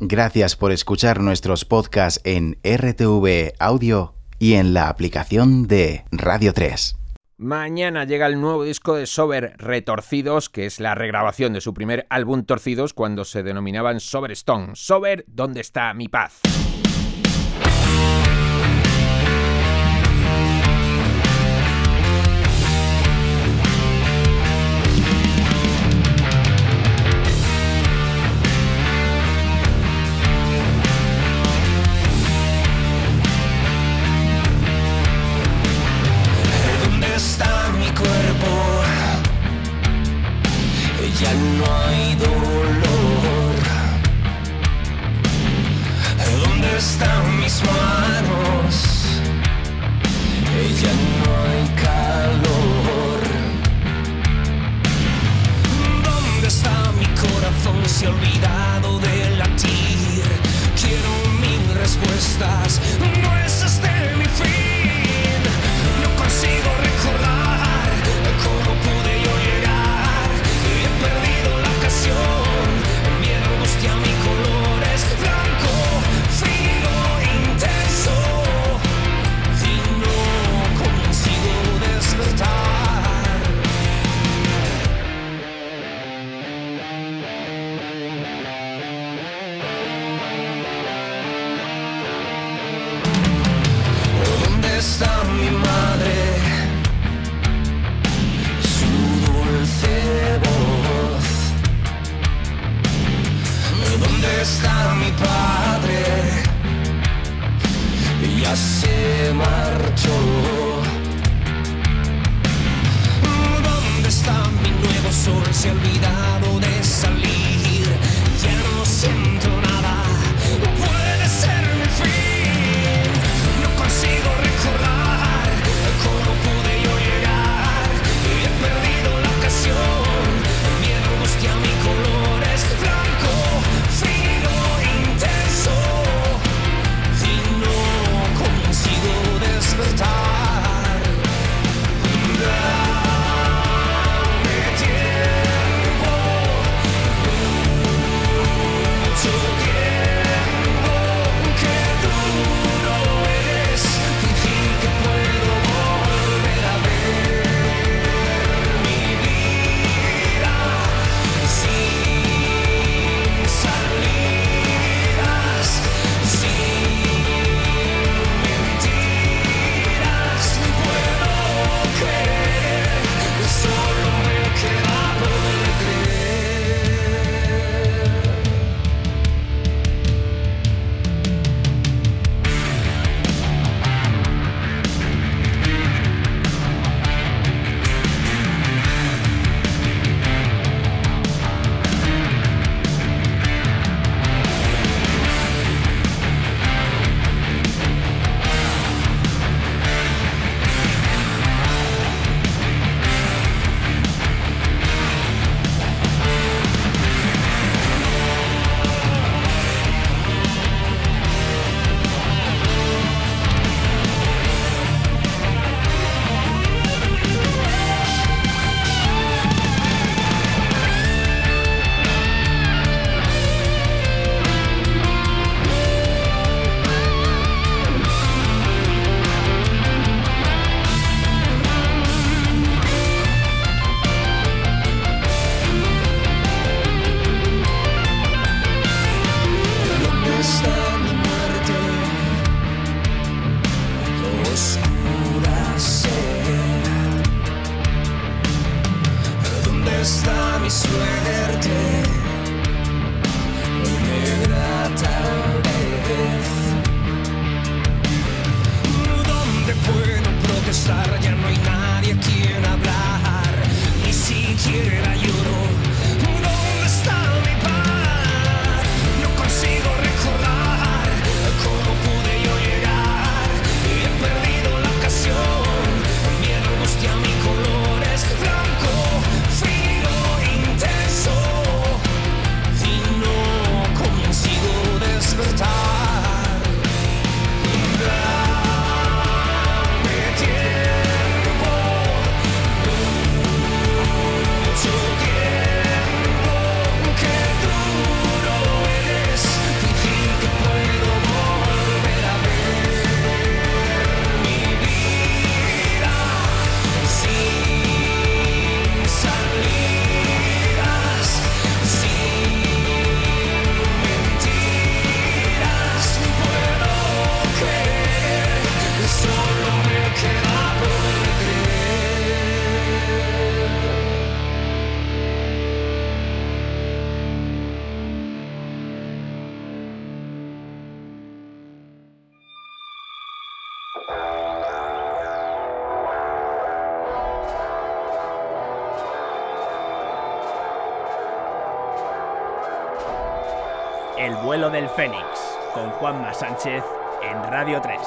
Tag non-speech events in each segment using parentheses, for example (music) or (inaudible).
Gracias por escuchar nuestros podcasts en RTV Audio y en la aplicación de Radio 3. Mañana llega el nuevo disco de Sober Retorcidos, que es la regrabación de su primer álbum Torcidos cuando se denominaban Sober Stone. Sober, ¿dónde está mi paz? El vuelo del Fénix, con Juanma Sánchez en Radio 3.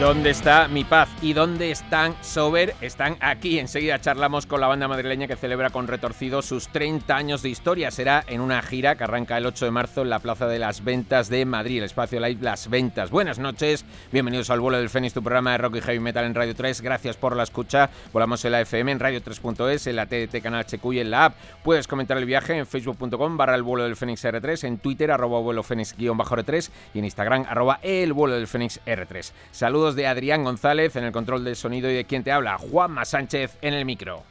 ¿Dónde está mi paz? ¿Y dónde están Sober? Están aquí. Enseguida charlamos con la banda madrileña que celebra con retorcido sus 30 años de historia. Será en una gira que arranca el 8 de marzo en la Plaza de las Ventas de Madrid, el espacio live Las Ventas. Buenas noches, bienvenidos al vuelo del Fénix, tu programa de rock y heavy metal en Radio 3. Gracias por la escucha. Volamos en la FM, en Radio 3.es, en la TDT Canal HQ en la app. Puedes comentar el viaje en facebook.com barra el vuelo del Fénix R3, en Twitter arroba vuelo Fénix guion bajo R3 y en Instagram arroba el vuelo del Fénix R3. Saludos de Adrián González en el control del sonido y de quien te habla, Juanma Sánchez en el micro.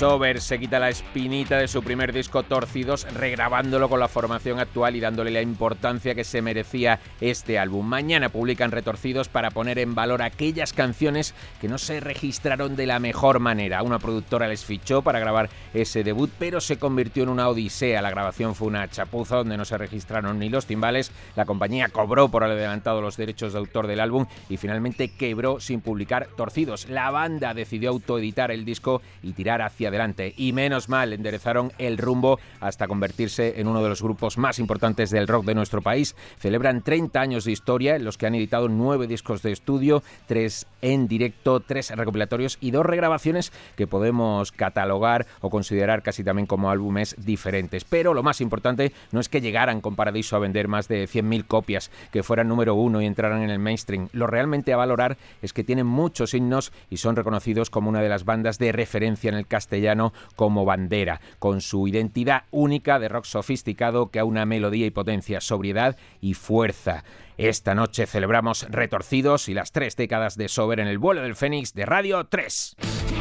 Sober se quita la espinita de su primer disco Torcidos, regrabándolo con la formación actual y dándole la importancia que se merecía este álbum. Mañana publican Retorcidos para poner en valor aquellas canciones que no se registraron de la mejor manera. Una productora les fichó para grabar ese debut, pero se convirtió en una odisea. La grabación fue una chapuza donde no se registraron ni los timbales. La compañía cobró por adelantado los derechos de autor del álbum y finalmente quebró sin publicar Torcidos. La banda decidió autoeditar el disco y tirar hacia adelante. Y menos mal, enderezaron el rumbo hasta convertirse en uno de los grupos más importantes del rock de nuestro país. Celebran 30 años de historia en los que han editado nueve discos de estudio, tres en directo, tres recopilatorios y dos regrabaciones que podemos catalogar o considerar casi también como álbumes diferentes. Pero lo más importante no es que llegaran con Paradiso a vender más de 100.000 copias, que fueran número uno y entraran en el mainstream. Lo realmente a valorar es que tienen muchos himnos y son reconocidos como una de las bandas de referencia en el castellano como bandera, con su identidad única de rock sofisticado que a una melodía y potencia, sobriedad y fuerza. Esta noche celebramos Retorcidos y las tres décadas de Sober en el vuelo del Fénix de Radio 3.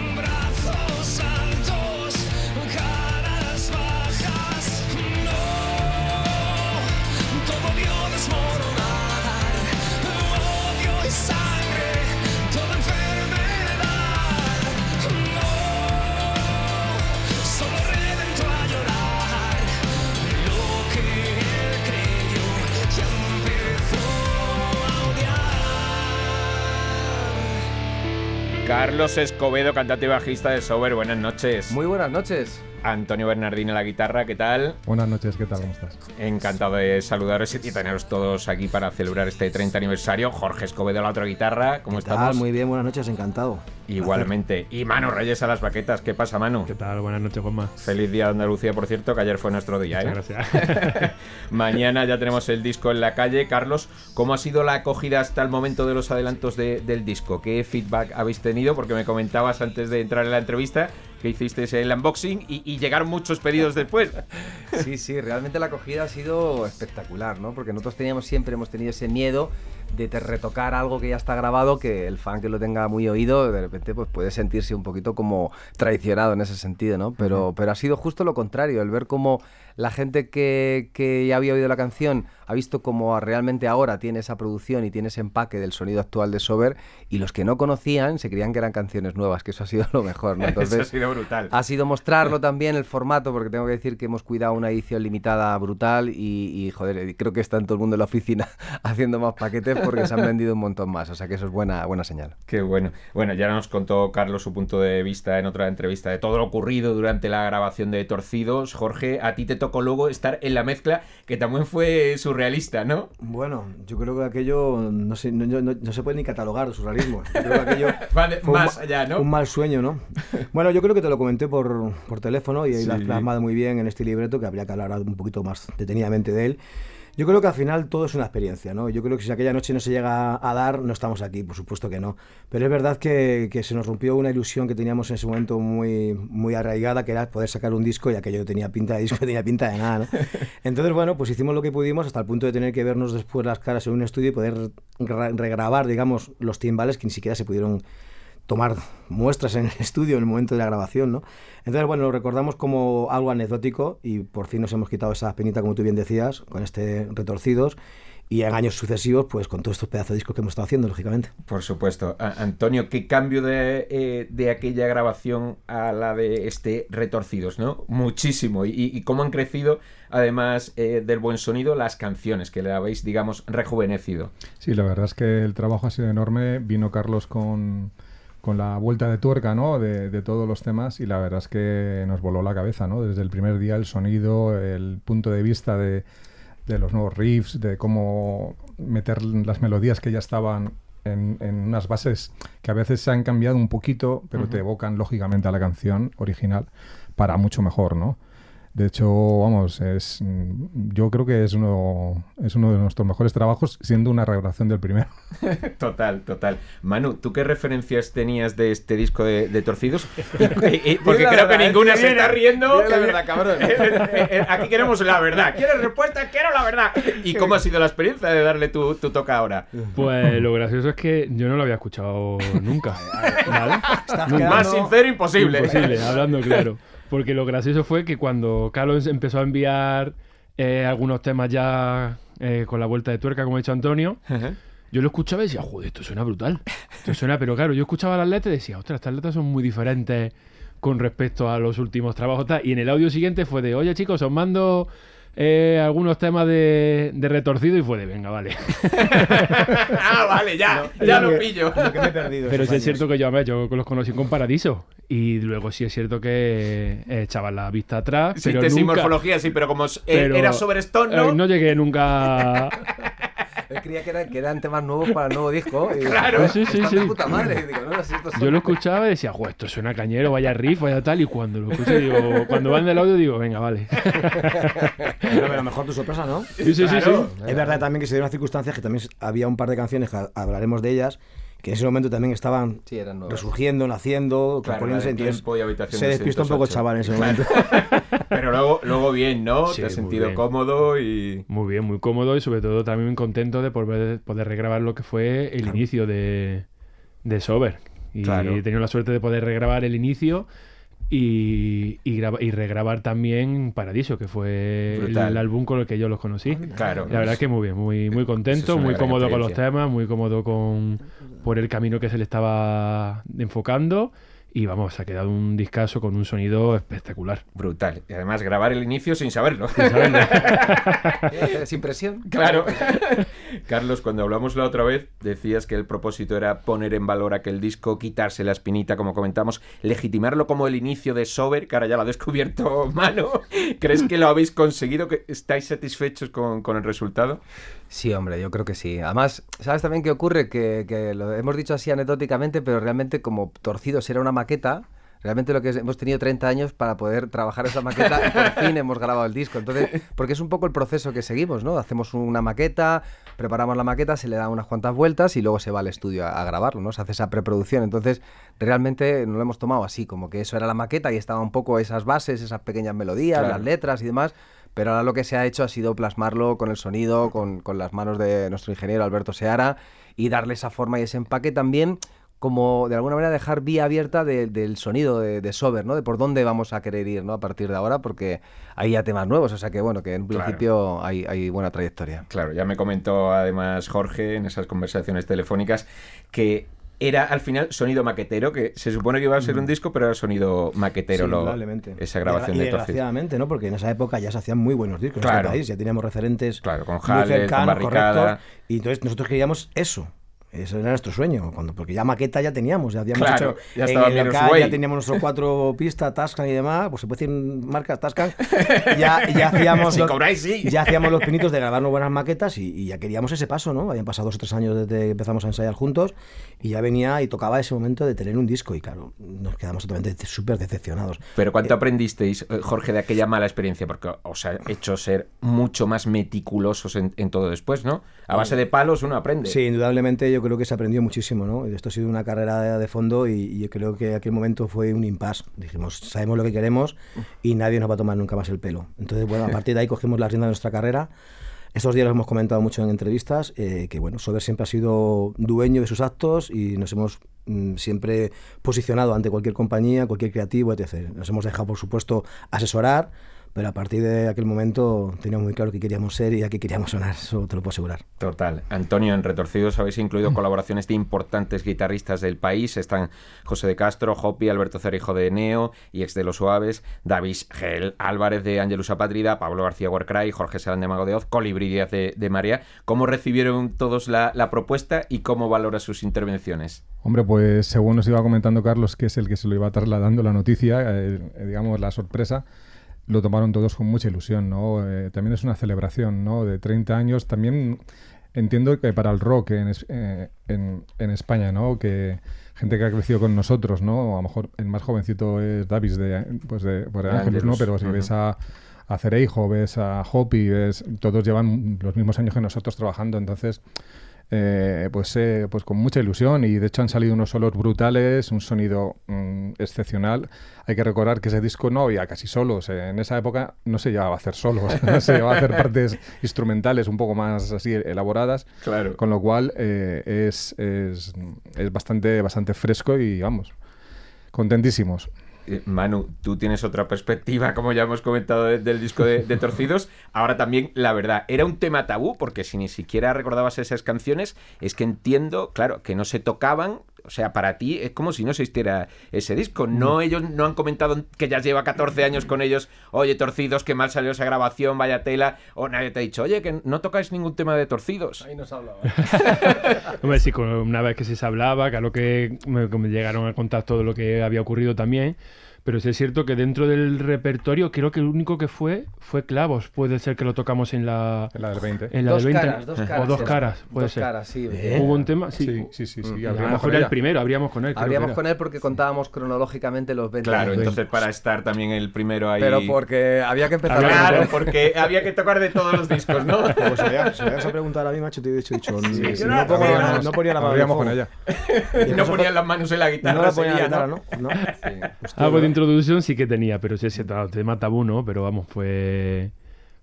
Carlos Escobedo, cantante y bajista de Sober, buenas noches. Muy buenas noches. Antonio Bernardino la guitarra, ¿qué tal? Buenas noches, ¿qué tal? ¿Cómo estás? Encantado de saludaros y teneros todos aquí para celebrar este 30 aniversario. Jorge Escobedo la otra guitarra, ¿cómo estamos? Muy bien, buenas noches, encantado. Igualmente. Y Manu Reyes a las baquetas, ¿qué pasa, Manu? ¿Qué tal? Buenas noches, Juanma. Feliz día de Andalucía, por cierto, que ayer fue nuestro día, ¿eh? gracias. (laughs) Mañana ya tenemos el disco en la calle. Carlos, ¿cómo ha sido la acogida hasta el momento de los adelantos del disco? ¿Qué feedback habéis tenido? Porque me comentabas antes de entrar en la entrevista que hiciste el unboxing y, llegaron muchos pedidos después. Sí, sí, realmente la acogida ha sido espectacular, ¿no? Porque nosotros teníamos siempre, hemos tenido ese miedo de retocar algo que ya está grabado, que el fan que lo tenga muy oído, de repente pues puede sentirse un poquito como traicionado en ese sentido, ¿no? Pero, pero ha sido justo lo contrario, el ver cómo la gente que, que, ya había oído la canción ha visto cómo realmente ahora tiene esa producción y tiene ese empaque del sonido actual de Sober y los que no conocían se creían que eran canciones nuevas, que eso ha sido lo mejor. ¿no? Entonces, (laughs) eso ha sido brutal. Ha sido mostrarlo (laughs) también el formato, porque tengo que decir que hemos cuidado una edición limitada brutal y, y joder, creo que está en todo el mundo en la oficina (laughs) haciendo más paquetes porque se han vendido un montón más, o sea que eso es buena, buena señal. Qué bueno. Bueno, ya nos contó Carlos su punto de vista en otra entrevista de todo lo ocurrido durante la grabación de Torcidos. Jorge, a ti te tocó luego estar en la mezcla, que también fue surrealista, ¿no? Bueno, yo creo que aquello no se, no, se puede ni catalogar de surrealismo. Yo creo que aquello (laughs) más un, allá, ¿no? Un mal sueño, ¿no? Bueno, yo creo que te lo comenté por, por teléfono y ahí lo has plasmado muy bien en este libreto, que habría que hablar un poquito más detenidamente de él. Yo creo que al final todo es una experiencia, ¿no? Yo creo que si aquella noche no se llega a dar, no estamos aquí, por supuesto que no. Pero es verdad que, que se nos rompió una ilusión que teníamos en ese momento muy, muy arraigada, que era poder sacar un disco y aquello tenía pinta de disco, (laughs) tenía pinta de nada, ¿no? Entonces, bueno, pues hicimos lo que pudimos hasta el punto de tener que vernos después las caras en un estudio y poder regrabar, digamos, los timbales que ni siquiera se pudieron tomar muestras en el (laughs) estudio en el momento de la grabación, ¿no? Entonces, bueno, lo recordamos como algo anecdótico y por fin nos hemos quitado esa penita, como tú bien decías, con este Retorcidos y en años sucesivos, pues con todos estos pedazos de discos que hemos estado haciendo, lógicamente. Por supuesto. Antonio, ¿qué cambio de, eh, de, aquella grabación a la de este Retorcidos, no? Muchísimo. Y, cómo han crecido, además eh, del buen sonido, las canciones que le habéis, digamos, rejuvenecido. Sí, la verdad es que el trabajo ha sido enorme. Vino Carlos con con la vuelta de tuerca, ¿no? De, de, todos los temas y la verdad es que nos voló la cabeza, ¿no? Desde el primer día el sonido, el punto de vista de, de los nuevos riffs, de cómo meter las melodías que ya estaban en, en, unas bases que a veces se han cambiado un poquito, pero te evocan lógicamente a la canción original para mucho mejor, ¿no? De hecho, vamos, es, yo creo que es uno, es uno de nuestros mejores trabajos, siendo una regrabación del primero. (laughs) total, total. Manu, ¿tú qué referencias tenías de este disco de, Torcidos? (laughs) Porque creo que ninguna se está riendo. La verdad, cabrón. (laughs) Eh, eh, aquí queremos la verdad. ¿Quieres respuesta? Quiero la verdad. ¿Y cómo ha sido la experiencia de darle tu, tu toca ahora? Pues lo gracioso es que yo no lo había escuchado nunca. Más sincero imposible. Imposible, hablando claro. Porque lo gracioso fue que cuando Carlos empezó a enviar eh, algunos temas ya eh, con la vuelta de tuerca, como ha dicho Antonio, yo lo escuchaba y decía, joder, esto suena brutal. Esto suena, pero claro, yo escuchaba las letras y decía, ostras, estas letras son muy diferentes con respecto a los últimos trabajos. Y en el audio siguiente fue de, oye chicos, os mando eh, algunos temas de, retorcido y fue de venga, vale. (laughs) ah, vale, ya, ya lo, pillo. Pero sí es cierto que yo, yo los conocí con Paradiso. Y luego sí es cierto que eh, echaban la vista atrás. Sí, pero nunca, morfología, sí, pero como era sobre Stone, ¿no? Eh, no llegué nunca (laughs) (laughs) Él creía que, que, eran temas nuevos para el nuevo disco. Y claro. sí, sí, sí. Puta madre. Digo, no, si Yo lo escuchaba y decía, esto suena cañero, vaya riff, vaya tal. Y cuando lo escuché, digo, cuando van del audio, digo, venga, vale. (laughs) Pero a lo mejor tu sorpresa, ¿no? Sí, sí, sí, sí. Es verdad también que se dieron circunstancias que también había un par de canciones que hablaremos de ellas que en ese momento también estaban resurgiendo, naciendo, claro, entonces se despistó un poco el chaval en ese momento. (laughs) Pero luego, luego bien, ¿no? Te has sentido cómodo y... Muy bien, muy cómodo y sobre todo también contento de poder, poder regrabar lo que fue el inicio de, de Sober. Y he tenido la suerte de poder regrabar el inicio y, y, y, regrabar también Paradiso, que fue el, álbum con el que yo los conocí. Claro. La verdad es que muy bien, muy, muy contento, muy cómodo con los temas, muy cómodo con por el camino que se le estaba enfocando y vamos, ha quedado un discazo con un sonido espectacular. Brutal. Y además grabar el inicio sin saberlo. Sin, saberlo. (laughs) sin presión. Claro. (laughs) Carlos, cuando hablamos la otra vez, decías que el propósito era poner en valor aquel disco, quitarse la espinita, como comentamos, legitimarlo como el inicio de Sober, que ahora ya lo ha descubierto Mano. ¿Crees que lo habéis conseguido? ¿Que ¿Estáis satisfechos con, con el resultado? Sí, hombre, yo creo que sí. Además, ¿sabes también qué ocurre? Que, que, lo hemos dicho así anecdóticamente, pero realmente como Torcidos era una maqueta, realmente lo que hemos tenido 30 años para poder trabajar esa maqueta y por (laughs) fin hemos grabado el disco. Entonces, porque es un poco el proceso que seguimos, ¿no? Hacemos una maqueta, preparamos la maqueta, se le da unas cuantas vueltas y luego se va al estudio a, grabarlo, ¿no? Se hace esa preproducción. Entonces, realmente no lo hemos tomado así, como que eso era la maqueta y estaba un poco esas bases, esas pequeñas melodías, las letras y demás pero ahora lo que se ha hecho ha sido plasmarlo con el sonido, con, las manos de nuestro ingeniero Alberto Seara y darle esa forma y ese empaque también como de alguna manera dejar vía abierta del sonido de, Sober, ¿no? De por dónde vamos a querer ir, ¿no? A partir de ahora, porque hay ya temas nuevos, o sea que bueno, que en principio hay, hay, buena trayectoria. Claro, ya me comentó además Jorge en esas conversaciones telefónicas que era al final sonido maquetero, que se supone que iba a ser un disco, pero era sonido maquetero sí, esa grabación y, de Desgraciadamente, ¿no? Porque en esa época ya se hacían muy buenos discos en este país, ya teníamos referentes claro, con muy cercanos, correctos, y entonces nosotros queríamos eso, eso era nuestro sueño, cuando, porque ya maqueta ya teníamos, ya habíamos hecho ya, en el local, ya teníamos nuestros cuatro (laughs) pistas, Tascan y demás, pues se puede decir marcas Tascan, (laughs) ya, ya hacíamos los, ya hacíamos los pinitos de grabarnos buenas maquetas y, ya queríamos ese paso, ¿no? Habían pasado dos o tres años desde que empezamos a ensayar juntos y ya venía y tocaba ese momento de tener un disco y claro, nos quedamos totalmente súper decepcionados. Pero ¿cuánto eh, aprendisteis, eh, Jorge, de aquella mala experiencia? Porque os ha hecho ser mucho más meticulosos en, en todo después, ¿no? A base de palos uno aprende. Sí, indudablemente yo creo que se aprendió muchísimo muchísimo, Esto ha sido una carrera de, fondo y, yo creo que aquel momento fue un impasse. Dijimos, sabemos lo que queremos y nadie nos va a tomar nunca más el pelo. Entonces, bueno, a partir de ahí cogimos la rienda de nuestra carrera. Estos días lo hemos comentado mucho en entrevistas, eh, que bueno, Sober siempre ha sido dueño de sus actos y nos hemos mm, siempre posicionado ante cualquier compañía, cualquier creativo, etc. Nos hemos dejado, por supuesto, asesorar pero a partir de aquel momento teníamos muy claro que queríamos ser y a qué queríamos sonar, eso te lo puedo asegurar. Total. Antonio, en Retorcidos habéis incluido colaboraciones de importantes guitarristas del país. Están José de Castro, Hopi, Alberto Cerijo de Neo y ex de Los Suaves, David Gel Álvarez de Angelus Apátrida, Pablo García Warcry, Jorge Serán de Mago de Oz, Colibrí Díaz de, de María. ¿Cómo recibieron todos la, propuesta y cómo valora sus intervenciones? Hombre, pues según nos iba comentando Carlos, que es el que se lo iba trasladando la noticia, eh, digamos la sorpresa, lo tomaron todos con mucha ilusión, ¿no? Eh, también es una celebración, ¿no? De 30 años. También entiendo que para el rock en, eh, en, en, España, ¿no? Que gente que ha crecido con nosotros, ¿no? A lo mejor el más jovencito es Davis de, pues de, pues Ángeles, ¿no? Pero si ves a, a Cereijo, ves a Hopi, ves, todos llevan los mismos años que nosotros trabajando, entonces eh, pues, eh, pues con mucha ilusión y de hecho han salido unos solos brutales, un sonido mm, excepcional. Hay que recordar que ese disco no había casi solos, eh, en esa época no se llevaba a hacer solos, (laughs) se llevaba a hacer partes instrumentales un poco más así elaboradas, claro. con lo cual es, es, es bastante, bastante fresco y vamos, contentísimos. Eh, Manu, tú tienes otra perspectiva, (laughs) como ya hemos comentado, del disco de, Torcidos. Ahora también, la verdad, era un tema tabú, porque si ni siquiera recordabas esas canciones, es que entiendo, claro, que no se tocaban. O sea, para ti es como si no existiera ese disco. No, mm. ellos no han comentado que ya lleva 14 años con ellos. Oye, Torcidos, qué mal salió esa grabación, vaya tela. O nadie te ha dicho, oye, que no tocáis ningún tema de Torcidos. Ahí nos hablaba. (laughs) Hombre, sí, una vez que se hablaba, claro que me, me llegaron a contar todo lo que había ocurrido también. Pero sí es cierto que dentro del repertorio, creo que el único que fue fue Clavos. Puede ser que lo tocamos en la, en la del 20. En la dos del 20. Caras, dos caras, o dos caras, puede dos ser. Caras, sí. ¿Hubo un tema? Sí, sí, sí. sí, sí. A lo mejor era el primero, habríamos con él. Habríamos con él porque contábamos cronológicamente los 20. Claro, entonces para estar también el primero ahí. Pero porque había que empezar Claro, porque había que tocar de todos los discos, ¿no? (laughs) Pues (laughs) si me vas a preguntar a mí, macho, te he dicho, dicho sí, no, no, ponía, no ponía la mano. con ella. (laughs) No ponían las manos en la guitarra. No la ponía la guitarra, ¿no? Introducción sí que tenía, pero sí es cierto tema tabú, ¿no? Pero vamos, fue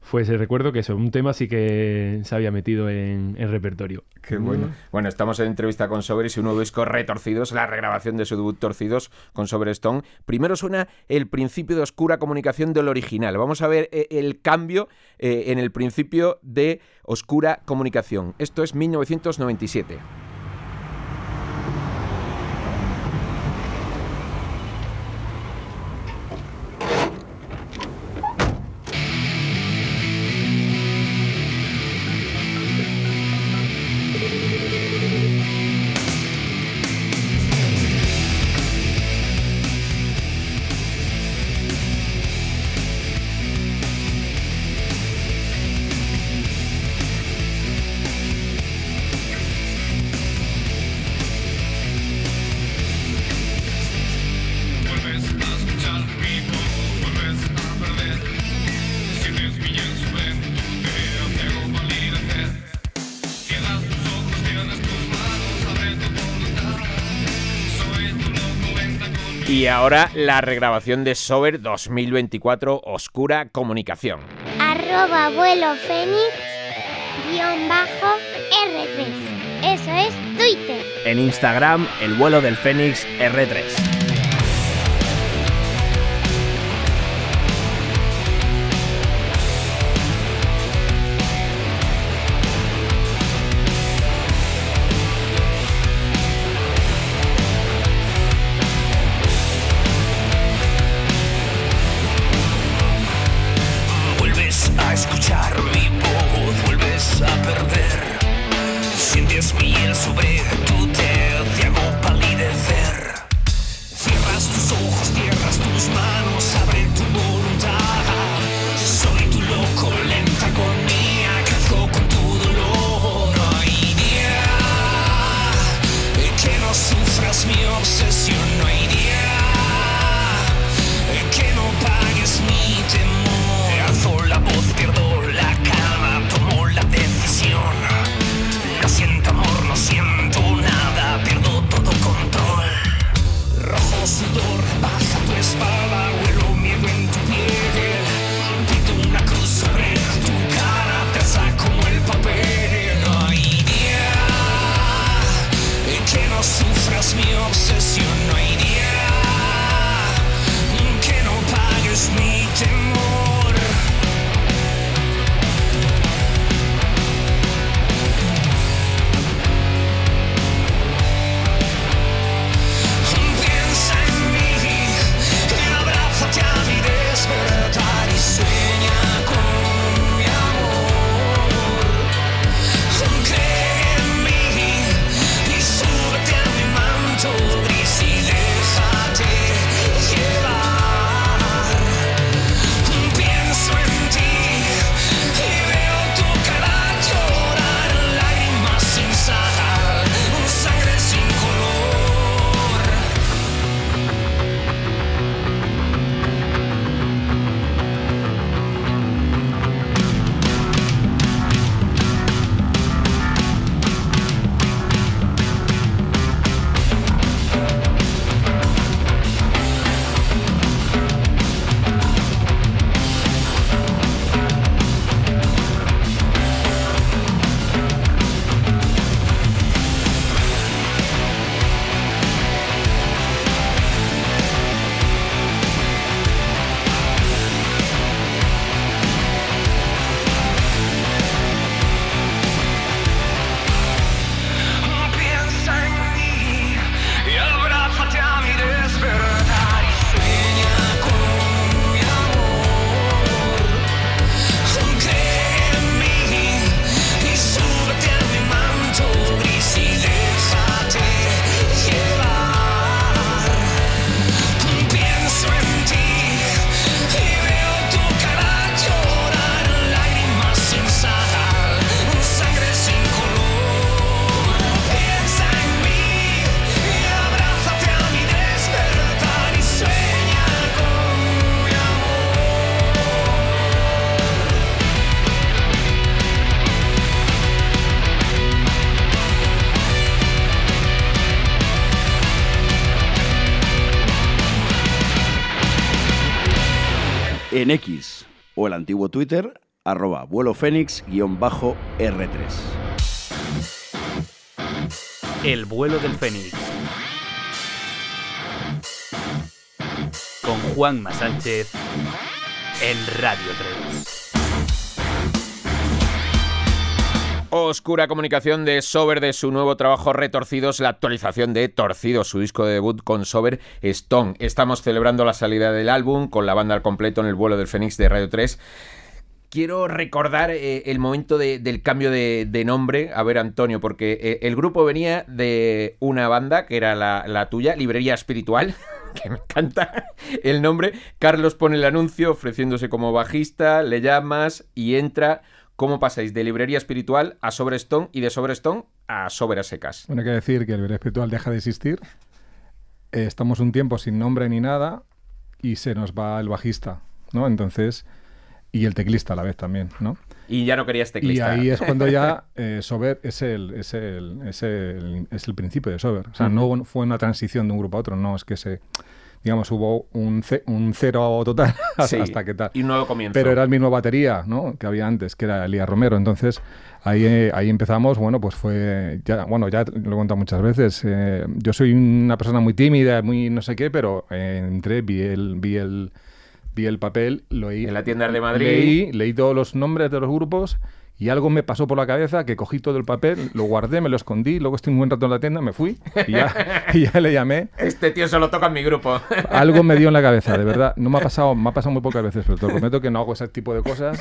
fue ese recuerdo que eso, un tema sí que se había metido en repertorio. Qué bueno. Bueno, estamos en entrevista con Sober y su nuevo disco Retorcidos, la regrabación de su debut Torcidos con Sober Stone. Primero suena el principio de oscura comunicación del original. Vamos a ver eh, el cambio eh, en el principio de oscura comunicación. Esto es 1997. Y ahora la regrabación de Sober 2024 Oscura Comunicación. Arroba vuelo Fénix guion bajo R3. Eso es Twitter. En Instagram, el vuelo del Fénix R3. smile. El antiguo Twitter, arroba vuelo fénix-r3. El vuelo del Fénix. Con Juanma Sánchez en Radio 3. Oscura comunicación de Sober de su nuevo trabajo Retorcidos, la actualización de Torcidos, su disco de debut con Sober Stone. Estamos celebrando la salida del álbum con la banda al completo en el vuelo del Fénix de Radio 3 quiero recordar eh, el momento del cambio de, nombre. A ver, Antonio, porque eh, el grupo venía de una banda que era la, tuya, Librería Espiritual, (laughs) que me encanta el nombre. Carlos pone el anuncio ofreciéndose como bajista, le llamas y entra. ¿Cómo pasáis de Librería Espiritual a Sobrestone y de Sobrestone a Sobre Secas? Bueno, hay que decir que Librería Espiritual deja de existir. Eh, estamos un tiempo sin nombre ni nada y se nos va el bajista, ¿no? Entonces y el teclista a la vez también, ¿no? Y ya no querías teclista. Y ahí es cuando ya (laughs) eh, Sober es el, es, el, es, el, es el principio de Sober. O sea, no fue una transición de un grupo a otro, no, es que se digamos, hubo un, un cero total (laughs) hasta, que tal. Y un nuevo comienzo. Pero era el mismo batería, ¿no? Que había antes, que era Elías Romero. Entonces, ahí, eh, ahí empezamos, bueno, pues fue, ya, bueno, ya lo he contado muchas veces, eh, yo soy una persona muy tímida, muy no sé qué, pero entré, vi el, vi el vi el papel, lo leí. En la tienda de Madrid. Leí, leí todos los nombres de los grupos y algo me pasó por la cabeza que cogí todo el papel, lo guardé, me lo escondí, luego estoy un buen rato en la tienda, me fui y ya, (laughs) ya le llamé. Este tío solo toca en mi grupo. (laughs) Algo me dio en la cabeza, de verdad. No me ha pasado, me ha pasado muy pocas veces, pero te prometo que no hago ese tipo de cosas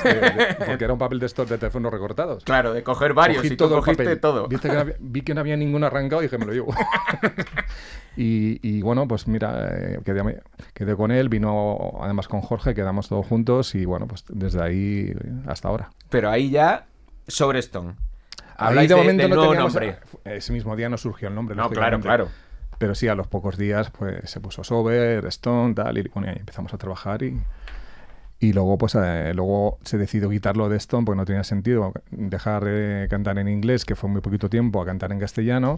porque era un papel de estos de teléfonos recortados. Claro, de coger varios y todo cogiste todo. que vi que no había ninguno arrancado y dije, me lo llevo. (laughs) y, bueno, pues mira, eh, quedé, quedé con él, vino además con Jorge, quedamos todos juntos y bueno, pues desde ahí hasta ahora. Pero ahí ya sobre Stone. Habláis de, momento no nombre. Ese mismo día no surgió el nombre. No, claro, claro. Pero sí, a los pocos días pues se puso Sober, Stone, tal, y bueno, ahí empezamos a trabajar y, y luego pues eh, luego se decidió quitarlo de Stone porque no tenía sentido dejar de cantar en inglés, que fue muy poquito tiempo, a cantar en castellano,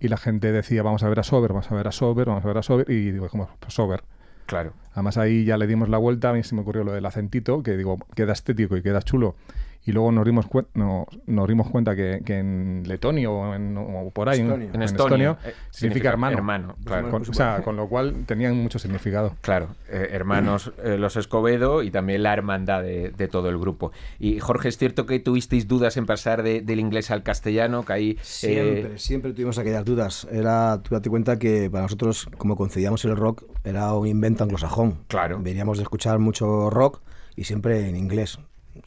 y la gente decía, vamos a ver a Sober, vamos a ver a Sober, vamos a ver a Sober, y digo, como pues Sober. Claro. Además ahí ya le dimos la vuelta, a mí se me ocurrió lo del acentito, que digo, queda estético y queda chulo y luego nos dimos, nos dimos cuenta que, en letonio o, en, por ahí, en, estonio, eh, significa, hermano. hermano con, o sea, con lo cual tenían mucho significado. Claro, eh, hermanos eh, los Escobedo y también la hermandad de, todo el grupo. Y Jorge, ¿es cierto que tuvisteis dudas en pasar del inglés al castellano? Que ahí, siempre, siempre tuvimos aquellas dudas. Era, tú date cuenta que para nosotros, como concedíamos el rock, era un invento anglosajón. Claro. Veníamos de escuchar mucho rock y siempre en inglés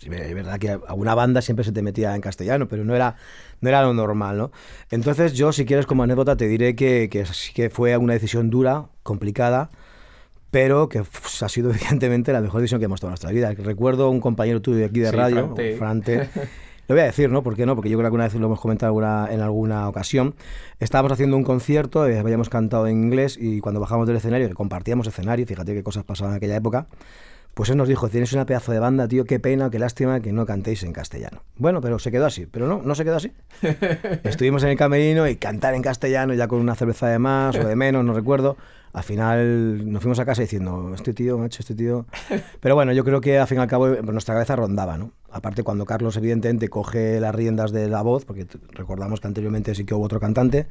es verdad que alguna banda siempre se te metía en castellano, pero no era, no era lo normal, ¿no? Entonces yo, si quieres, como anécdota, te diré que, que, que fue una decisión dura, complicada, pero que ha sido (laughs) evidentemente la mejor decisión que hemos tomado en nuestra vida. Recuerdo un compañero tuyo de aquí de radio, Frante. Lo voy a decir, ¿no? ¿Por qué no? Porque yo creo que una vez lo hemos comentado en alguna ocasión. Estábamos haciendo un concierto, eh, habíamos cantado en inglés y cuando bajamos del escenario, compartíamos escenario, fíjate qué cosas pasaban en aquella época. Pues él nos dijo, tienes una pedazo de banda, tío, qué pena, qué lástima que no cantéis en castellano. Bueno, pero se quedó así, pero no, no se quedó así. (laughs) Estuvimos en el camerino y cantar en castellano ya con una cerveza de más o de menos, no recuerdo. Al final nos fuimos a casa diciendo, este tío, macho, este tío... Pero bueno, yo creo que al fin y al cabo nuestra cabeza rondaba, ¿no? Aparte cuando Carlos evidentemente coge las riendas de la voz, porque recordamos que anteriormente sí que hubo otro cantante,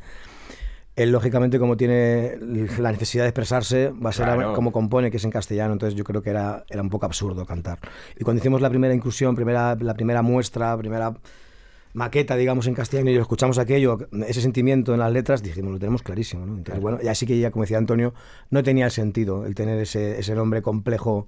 él lógicamente como tiene la necesidad de expresarse va a ser como compone que es en castellano entonces yo creo que era, era un poco absurdo cantar. Y cuando hicimos la primera inclusión primera la primera muestra primera maqueta digamos en castellano y escuchamos aquello ese sentimiento en las letras dijimos lo tenemos clarísimo ¿no? entonces bueno y así que ya como decía Antonio no tenía sentido el tener ese, ese nombre complejo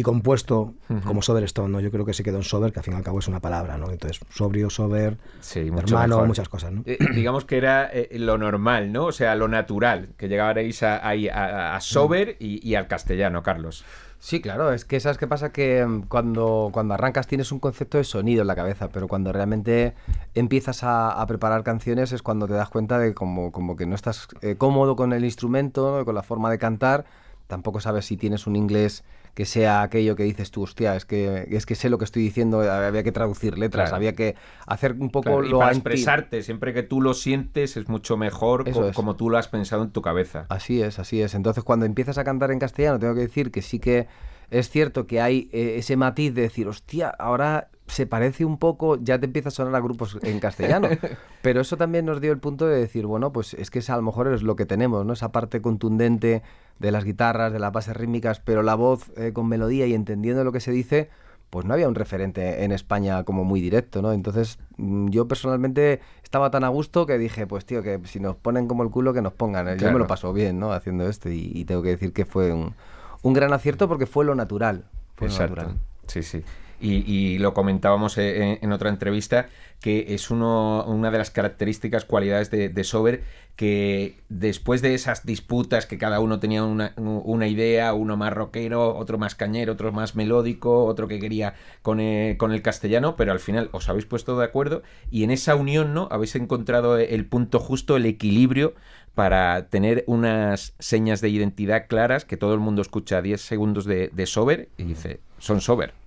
y compuesto como Sober Stone, ¿no? Yo creo que se quedó en Sober, que al fin y al cabo es una palabra, ¿no? Entonces, sobrio, Sober, hermano, muchas cosas, ¿no? Eh, digamos que era eh, lo normal, ¿no? O sea, lo natural, que llegarais ahí a, Sober y, al castellano, Carlos. Sí, claro, es que sabes qué pasa que mm, cuando, cuando arrancas tienes un concepto de sonido en la cabeza, pero cuando realmente empiezas a, preparar canciones es cuando te das cuenta de como, como que no estás eh, cómodo con el instrumento, con la forma de cantar, tampoco sabes si tienes un inglés que sea aquello que dices tú, hostia, es que, es que sé lo que estoy diciendo, había que traducir letras, había que hacer un poco lo para expresarte, siempre que tú lo sientes es mucho mejor como tú lo has pensado en tu cabeza. Así es, así es. Entonces cuando empiezas a cantar en castellano, tengo que decir que sí que Es cierto que hay eh, ese matiz de decir, hostia, ahora se parece un poco, ya te empieza a sonar a grupos en castellano. (laughs) Pero eso también nos dio el punto de decir, bueno, pues es que a lo mejor es lo que tenemos, ¿no? Esa parte contundente de las guitarras, de las bases rítmicas, pero la voz eh, con melodía y entendiendo lo que se dice, pues no había un referente en España como muy directo, ¿no? Entonces mm, yo personalmente estaba tan a gusto que dije, pues tío, que si nos ponen como el culo, que nos pongan. ¿eh? Yo me lo paso bien, ¿no? Haciendo esto y, tengo que decir que fue un, un, gran acierto porque fue lo natural. Fue Exacto. Lo natural. Sí, sí y, lo comentábamos eh, en, otra entrevista, que es uno, una de las características, cualidades de, Sober, que después de esas disputas que cada uno tenía una, una, idea, uno más rockero, otro más cañero, otro más melódico, otro que quería con el, con el castellano, pero al final os habéis puesto de acuerdo y en esa unión no habéis encontrado el punto justo, el equilibrio para tener unas señas de identidad claras que todo el mundo escucha 10 segundos de Sober y dice, son Sober.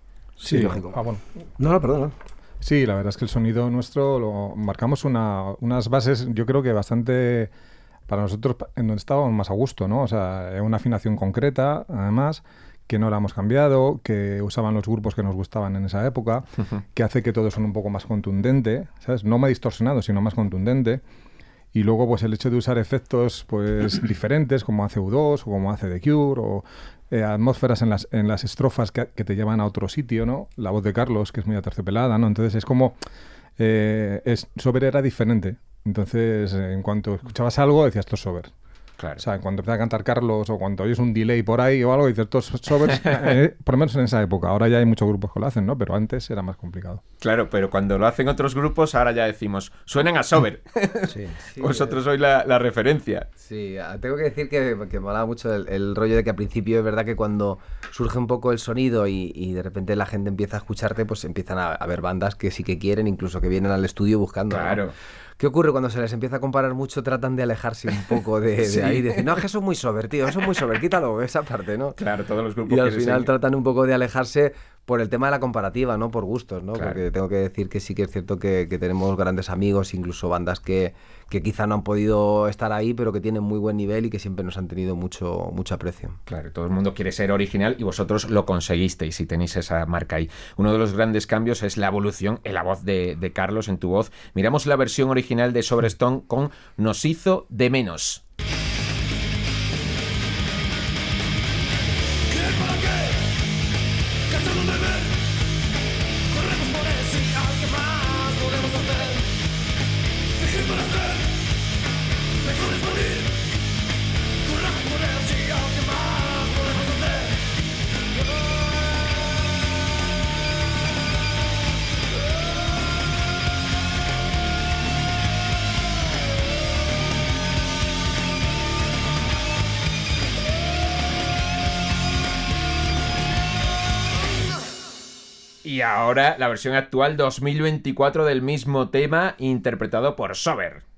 Sí, lógico. Ah, bueno. No, no, perdón. Sí, la verdad es que el sonido nuestro lo marcamos una, unas bases, yo creo que bastante para nosotros en donde estábamos más a gusto, ¿no? O sea, una afinación concreta, además, que no la hemos cambiado, que usaban los grupos que nos gustaban en esa época, que hace que todo son un poco más contundente, ¿sabes? No más distorsionado, sino más contundente. Y luego, pues el hecho de usar efectos pues (clears throat) diferentes, como hace U2 o como hace The Cure, o eh, atmósferas en las, en las estrofas que, te llevan a otro sitio, ¿no? La voz de Carlos, que es muy aterciopelada, ¿no? Entonces es como... Eh, es, Sober era diferente. Entonces, en cuanto escuchabas algo, decías, esto es Sober. O sea, cuando empieza a cantar Carlos o cuando oyes un delay por ahí o algo, dices, todos sobers, (laughs) eh, por lo menos en esa época. Ahora ya hay muchos grupos que lo hacen, ¿no? Pero antes era más complicado. Claro, pero cuando lo hacen otros grupos, ahora ya decimos, suenan a sober. Sí, (laughs) Vosotros sois la, referencia. Sí, ah, tengo que decir que, que me molaba mucho el, rollo de que al principio es verdad que cuando surge un poco el sonido y, de repente la gente empieza a escucharte, pues empiezan a haber bandas que sí que quieren, incluso que vienen al estudio buscando. Claro. ¿Qué ocurre cuando se les empieza a comparar mucho? Tratan de alejarse un poco de, (laughs) ahí. Dicen, no, es que eso es muy sober, tío, eso es muy sober, quítalo, esa parte, ¿no? Claro, todos los grupos. Y al final tratan un poco de alejarse por el tema de la comparativa, ¿no? Por gustos, ¿no? Porque tengo que decir que sí que es cierto que, tenemos grandes amigos, incluso bandas que, que, quizá no han podido estar ahí, pero que tienen muy buen nivel y que siempre nos han tenido mucho, mucho aprecio. Claro, todo el mundo quiere ser original y vosotros lo conseguisteis y tenéis esa marca ahí. Uno de los grandes cambios es la evolución en la voz de, de Carlos, en tu voz. Miramos la versión original de Sobrestone con Nos hizo de menos. Ahora la versión actual 2024 del mismo tema interpretado por Sober.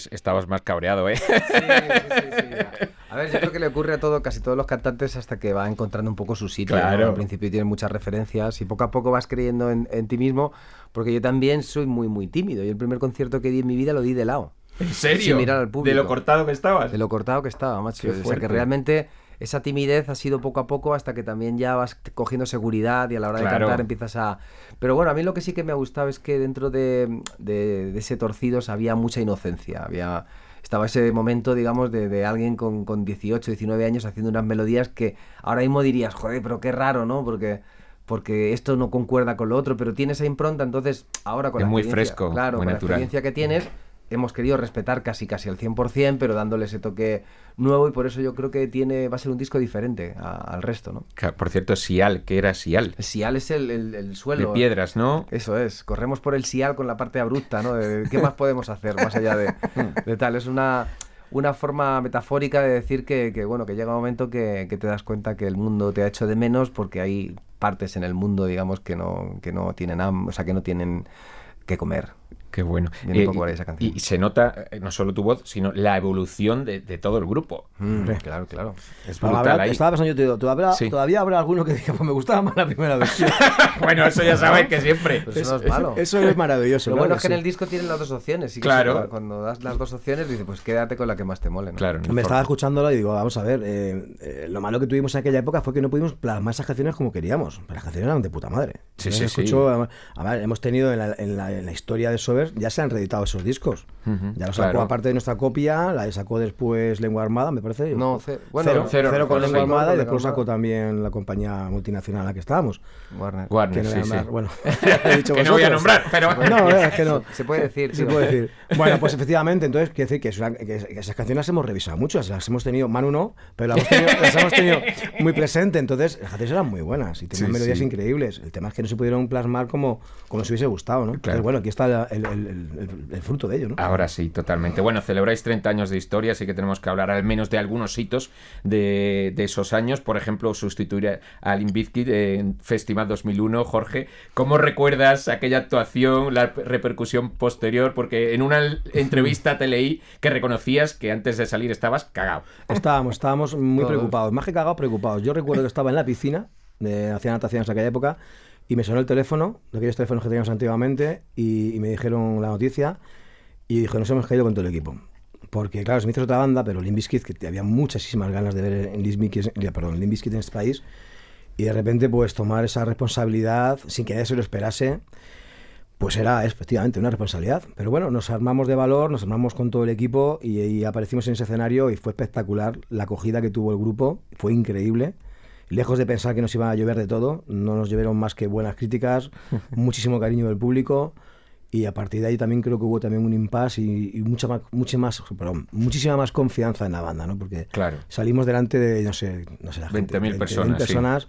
Antes estabas más cabreado, ¿eh? Sí, sí, sí, a ver, yo creo que le ocurre a todo, casi todos los cantantes hasta que va encontrando un poco su sitio. Claro. Al principio tiene muchas referencias y poco a poco vas creyendo en, ti mismo, porque yo también soy muy, muy tímido. Y el primer concierto que di en mi vida lo di de lado. ¿En serio? Sin mirar al público. ¿De lo cortado que estabas? De lo cortado que estaba, macho. O sea, que realmente esa timidez ha sido poco a poco hasta que también ya vas cogiendo seguridad y a la hora de cantar empiezas a... Pero bueno, a mí lo que sí que me ha gustado es que dentro de, de, ese Torcidos había mucha inocencia, había... Estaba ese momento, digamos, de, de alguien con, con 18, 19 años haciendo unas melodías que ahora mismo dirías, joder, pero qué raro, ¿no? Porque porque esto no concuerda con lo otro, pero tiene esa impronta, entonces ahora con Es la muy experiencia- fresco, claro, muy con natural. la experiencia que tienes, hemos querido respetar casi casi al 100%, pero dándole ese toque nuevo y por eso yo creo que tiene va a ser un disco diferente a- al resto, ¿no? Por cierto, Sial, que era Sial. Sial es el, el- el suelo. De piedras, ¿no? Eso es, corremos por el Sial con la parte abrupta, ¿no? ¿Qué más podemos hacer más allá de, (laughs) de tal? Es una, una forma metafórica de decir que, que, bueno, que llega un momento que, que te das cuenta que el mundo te ha hecho de menos porque hay partes en el mundo, digamos, que no, que no tienen o sea, que no tienen que comer. Qué bueno. Eh, poco esa canción. Y se nota eh, no solo tu voz, sino la evolución de, de todo el grupo. Mm, claro, claro. Es brutal habrá- ahí. Estaba pensando yo, te digo, todavía, Sí. todavía habrá alguno que diga, pues me gustaba más la primera versión. (laughs) bueno, eso ya sabes que siempre. Eso no es malo. Eso es maravilloso. Lo claro bueno es que sí. en el disco tienen las dos opciones. sí que Claro. sí, cuando das las dos opciones, dices, pues quédate con la que más te mole. ¿no? Claro. Me estaba escuchándolo y digo, vamos a ver, eh, eh, lo malo que tuvimos en aquella época fue que no pudimos plasmar esas canciones como queríamos. Pero las canciones eran de puta madre. Sí, sí, sí. escucho, además, hemos tenido en la, en la- en la historia de Sober, ya se han reeditado esos discos. Ujú, Ya lo sacó claro. aparte de nuestra copia, la sacó después Lengua Armada, me parece. No, ce- bueno, cero, cero, cero con. Lengua Armada y después sacó también la compañía multinacional en la que estábamos. Warner. Warner, Que no sí, sí. Bueno, (laughs) (laughs) he dicho Que no voy a vosotros. nombrar, pero... No, es que no. Se puede decir. Se puede decir. (laughs) Bueno, pues efectivamente, entonces, quiere decir que, es una- que- esas canciones las hemos revisado mucho, las hemos tenido, Manu no, pero las hemos tenido, las hemos tenido muy presente, entonces las canciones eran muy buenas y tenían Sí, melodías increíbles. El tema es que no se pudieron plasmar como, como nos hubiese gustado, ¿no? Entonces, bueno, aquí está el, el- el- el fruto de ello, ¿no? Ahora sí, totalmente. Bueno, celebráis 30 años de historia, así que tenemos que hablar al menos de algunos hitos de, de esos años. Por ejemplo, sustituir a Bizkit en Festival 2001. Jorge, ¿cómo recuerdas aquella actuación, la repercusión posterior? Porque en una entrevista te leí que reconocías que antes de salir estabas cagado. Estábamos, estábamos muy Todos. preocupados, más que cagados, preocupados. Yo recuerdo que estaba en la piscina, de, hacía nataciones en aquella época, y me sonó el teléfono, de aquellos teléfonos que teníamos antiguamente, y, me dijeron la noticia, y dije, nos hemos caído con todo el equipo. Porque, claro, Smith es otra banda, pero Limp Bizkit, que había muchísimas ganas de ver en Limp Bizkit, perdón, Limp Bizkit en este país, y de repente, pues, tomar esa responsabilidad sin que nadie se lo esperase, pues era efectivamente una responsabilidad. Pero bueno, nos armamos de valor, nos armamos con todo el equipo y, y aparecimos en ese escenario y fue espectacular. La acogida que tuvo el grupo fue increíble. Lejos de pensar que nos iba a llover de todo, no nos llovieron más que buenas críticas, (laughs) muchísimo cariño del público y a partir de ahí también creo que hubo también un impasse y, y mucha más, mucha más, perdón, muchísima más confianza en la banda, ¿no? Porque Claro. salimos delante de, no sé, no sé, la gente, 20.000 personas, sí. personas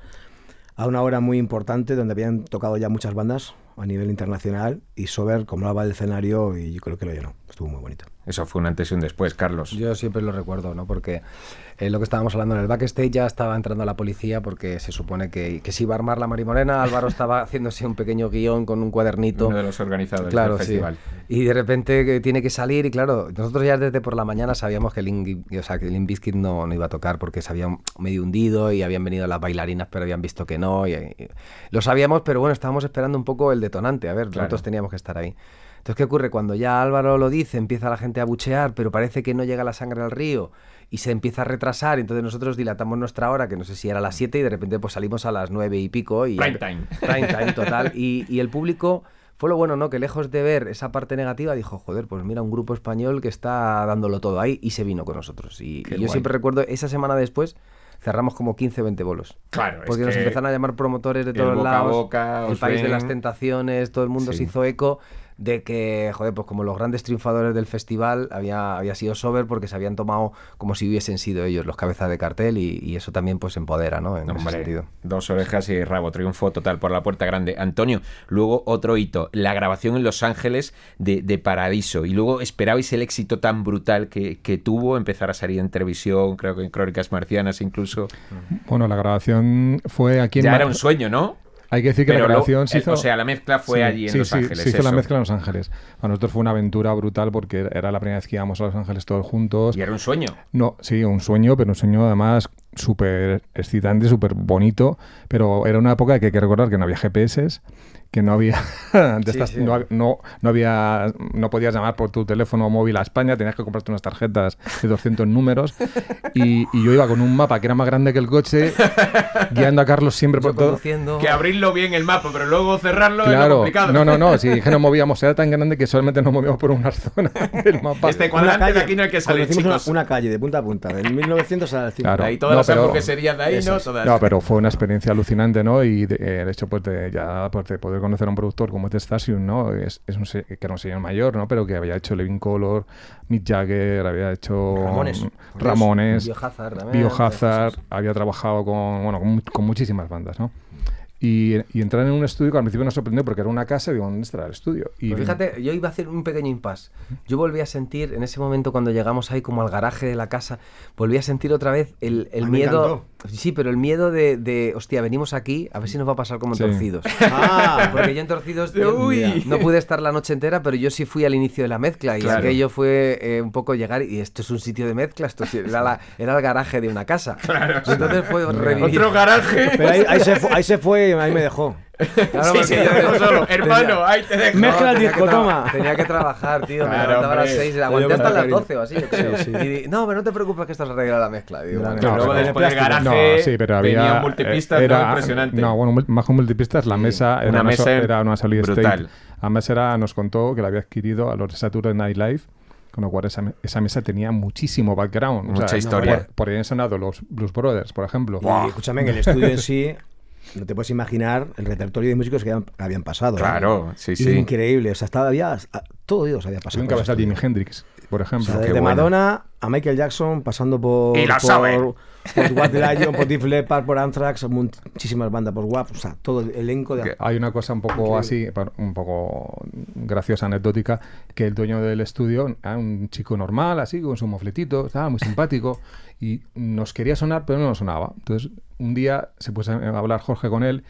a una hora muy importante donde habían tocado ya muchas bandas a nivel internacional y Sober comulaba el escenario y yo creo que lo llenó. Estuvo muy bonito. Eso fue un antes y un después, Carlos. Yo siempre lo recuerdo, ¿no? Porque eh, lo que estábamos hablando en el backstage ya estaba entrando la policía porque se supone que, que se iba a armar la marimorena. Álvaro estaba (laughs) haciéndose un pequeño guion con un cuadernito. Uno de los organizadores Claro, del sí. festival. Y de repente que tiene que salir y claro, nosotros ya desde por la mañana sabíamos que Limp, o sea, que Limp Bizkit no, no iba a tocar porque se habían medio hundido y habían venido las bailarinas pero habían visto que no. Y, y- lo sabíamos, pero bueno, estábamos esperando un poco el detonante. A ver, Claro. nosotros teníamos que estar ahí. Entonces, ¿qué ocurre? Cuando ya Álvaro lo dice, empieza la gente a buchear, pero parece que no llega la sangre al río y se empieza a retrasar. Entonces nosotros dilatamos nuestra hora, que no sé si era a las 7 y de repente pues salimos a las 9 y pico. Y Prime time. Prime time, (laughs) total. Y, y el público fue lo bueno, ¿no? Que lejos de ver esa parte negativa, dijo, joder, pues mira, un grupo español que está dándolo todo ahí y se vino con nosotros. Y, yo guay. siempre recuerdo, esa semana después cerramos como 15 o 20 bolos. Claro, es Porque nos que empezaron a llamar promotores de todos boca lados. boca, el país de las tentaciones, todo el mundo Sí. se hizo eco de que, joder, pues como los grandes triunfadores del festival había, había sido Sober porque se habían tomado como si hubiesen sido ellos los cabezas de cartel y, y eso también pues empodera, ¿no? En ese Hombre, sentido. dos orejas y rabo, triunfo total por la puerta grande. Antonio, luego otro hito, la grabación en Los Ángeles de, de Paradiso. Y luego esperabais el éxito tan brutal que, que tuvo, empezar a salir en televisión, creo que en Crónicas Marcianas incluso. Bueno, la grabación fue aquí en Ya era un sueño, ¿no? Hay que decir que Pero la lo- grabación se el- hizo... O sea, la mezcla fue Sí, allí en sí, Los sí, Ángeles. Se hizo la mezcla en Los Ángeles. Para nosotros fue una aventura brutal porque era la primera vez que íbamos a Los Ángeles todos juntos. Y era un sueño. No, sí, un sueño, pero un sueño además súper excitante, súper bonito. Pero era una época que hay que recordar que no había GPS, que no había (laughs) de estas- No, no, no había no podías llamar por tu teléfono móvil a España tenías que comprarte unas tarjetas de 200 números (laughs) y, y yo iba con un mapa que era más grande que el coche guiando a Carlos siempre por todo. Que abrirlo bien el mapa, pero luego cerrarlo es lo claro complicado. no no no si (laughs) es que nos movíamos era tan grande que solamente nos movíamos por unas zonas del mapa Este Una cuadrante de calle- aquí no hay que salir, una- chicos. Una, calle de punta a punta, del 1900 al 5. Claro. Ahí todas No, las pero- hamburgueserías de ahí, ¿no? Todas. No, pero fue una experiencia alucinante, ¿no? Y de- eh, el hecho pues, de, ya, pues, de poder conocer a un productor como Ted Stasium, ¿no? Es, es un, se- que era un señor mayor, ¿no? Pero que había hecho Living Color, Mick Jagger, había hecho Ramones. mm. Ramones, Biohazard también. Biohazard, había trabajado con, bueno, con muchísimas bandas, ¿no? Y, y entrar en un estudio que al principio nos sorprendió porque era una casa y digo, ¿dónde estará el estudio? Y Pues fíjate, yo iba a hacer un pequeño impasse. Yo volví a sentir, en ese momento cuando llegamos ahí como al garaje de la casa, volví a sentir otra vez el, el miedo... Sí, pero el miedo de, de, hostia, venimos aquí, a ver si nos va a pasar como en Sí. Torcidos. Ah, Porque yo en Torcidos yo Uy. no pude estar la noche entera, pero yo sí fui al inicio de la mezcla y Claro. aquello fue eh, un poco llegar y esto es un sitio de mezcla, esto sí- era, la- era el garaje de una casa. Entonces fue revivir. Otro garaje. pero ahí, ahí se fue, ahí se fue y ahí me dejó. Claro, sí, sí, yo- te dejo solo. tenía- Hermano, ahí te dejo. Mezcla el tenía disco, toma. Tenía que trabajar, tío. me levantaba a las hombre. 6, Te aguanté hasta las cariño. 12 o así. yo creo. Y no, pero no te preocupes que esto se arregla la mezcla. Digo, Claro. luego después del garaje No, sí, pero había. tenía multipistas, eh, ¿no? era, Impresionante. No, bueno, más que multipistas, la mesa era Una mesa era una solid brutal. state. Además, era, nos contó que la había adquirido a los de Saturday Night Live. Con lo cual, esa, esa mesa tenía muchísimo background. O Mucha sea, historia. Por, por ahí han sonado los Blues Brothers, por ejemplo. Y escúchame, en el estudio en sí, (laughs) no te puedes imaginar el repertorio de músicos que habían, habían pasado. ¿eh? Claro, sí, sí. Increíble. O sea, estaba, había, a- todo Dios había pasado. Un por ese cabeza Jimi. Hendrix, por O ejemplo. sea, Qué desde bueno. Madonna a Michael Jackson, pasando por. Y lo por, sabe. por (laughs) What Lion, por Def Leppard, por Anthrax, muchísimas bandas, por WAP, o sea, todo el elenco de. Hay una cosa un poco así, un poco graciosa, anecdótica, que el dueño del estudio, era un chico normal, así, con su mofletito, estaba muy simpático, y nos quería sonar, pero no nos sonaba. Entonces, un día se puso a hablar Jorge con él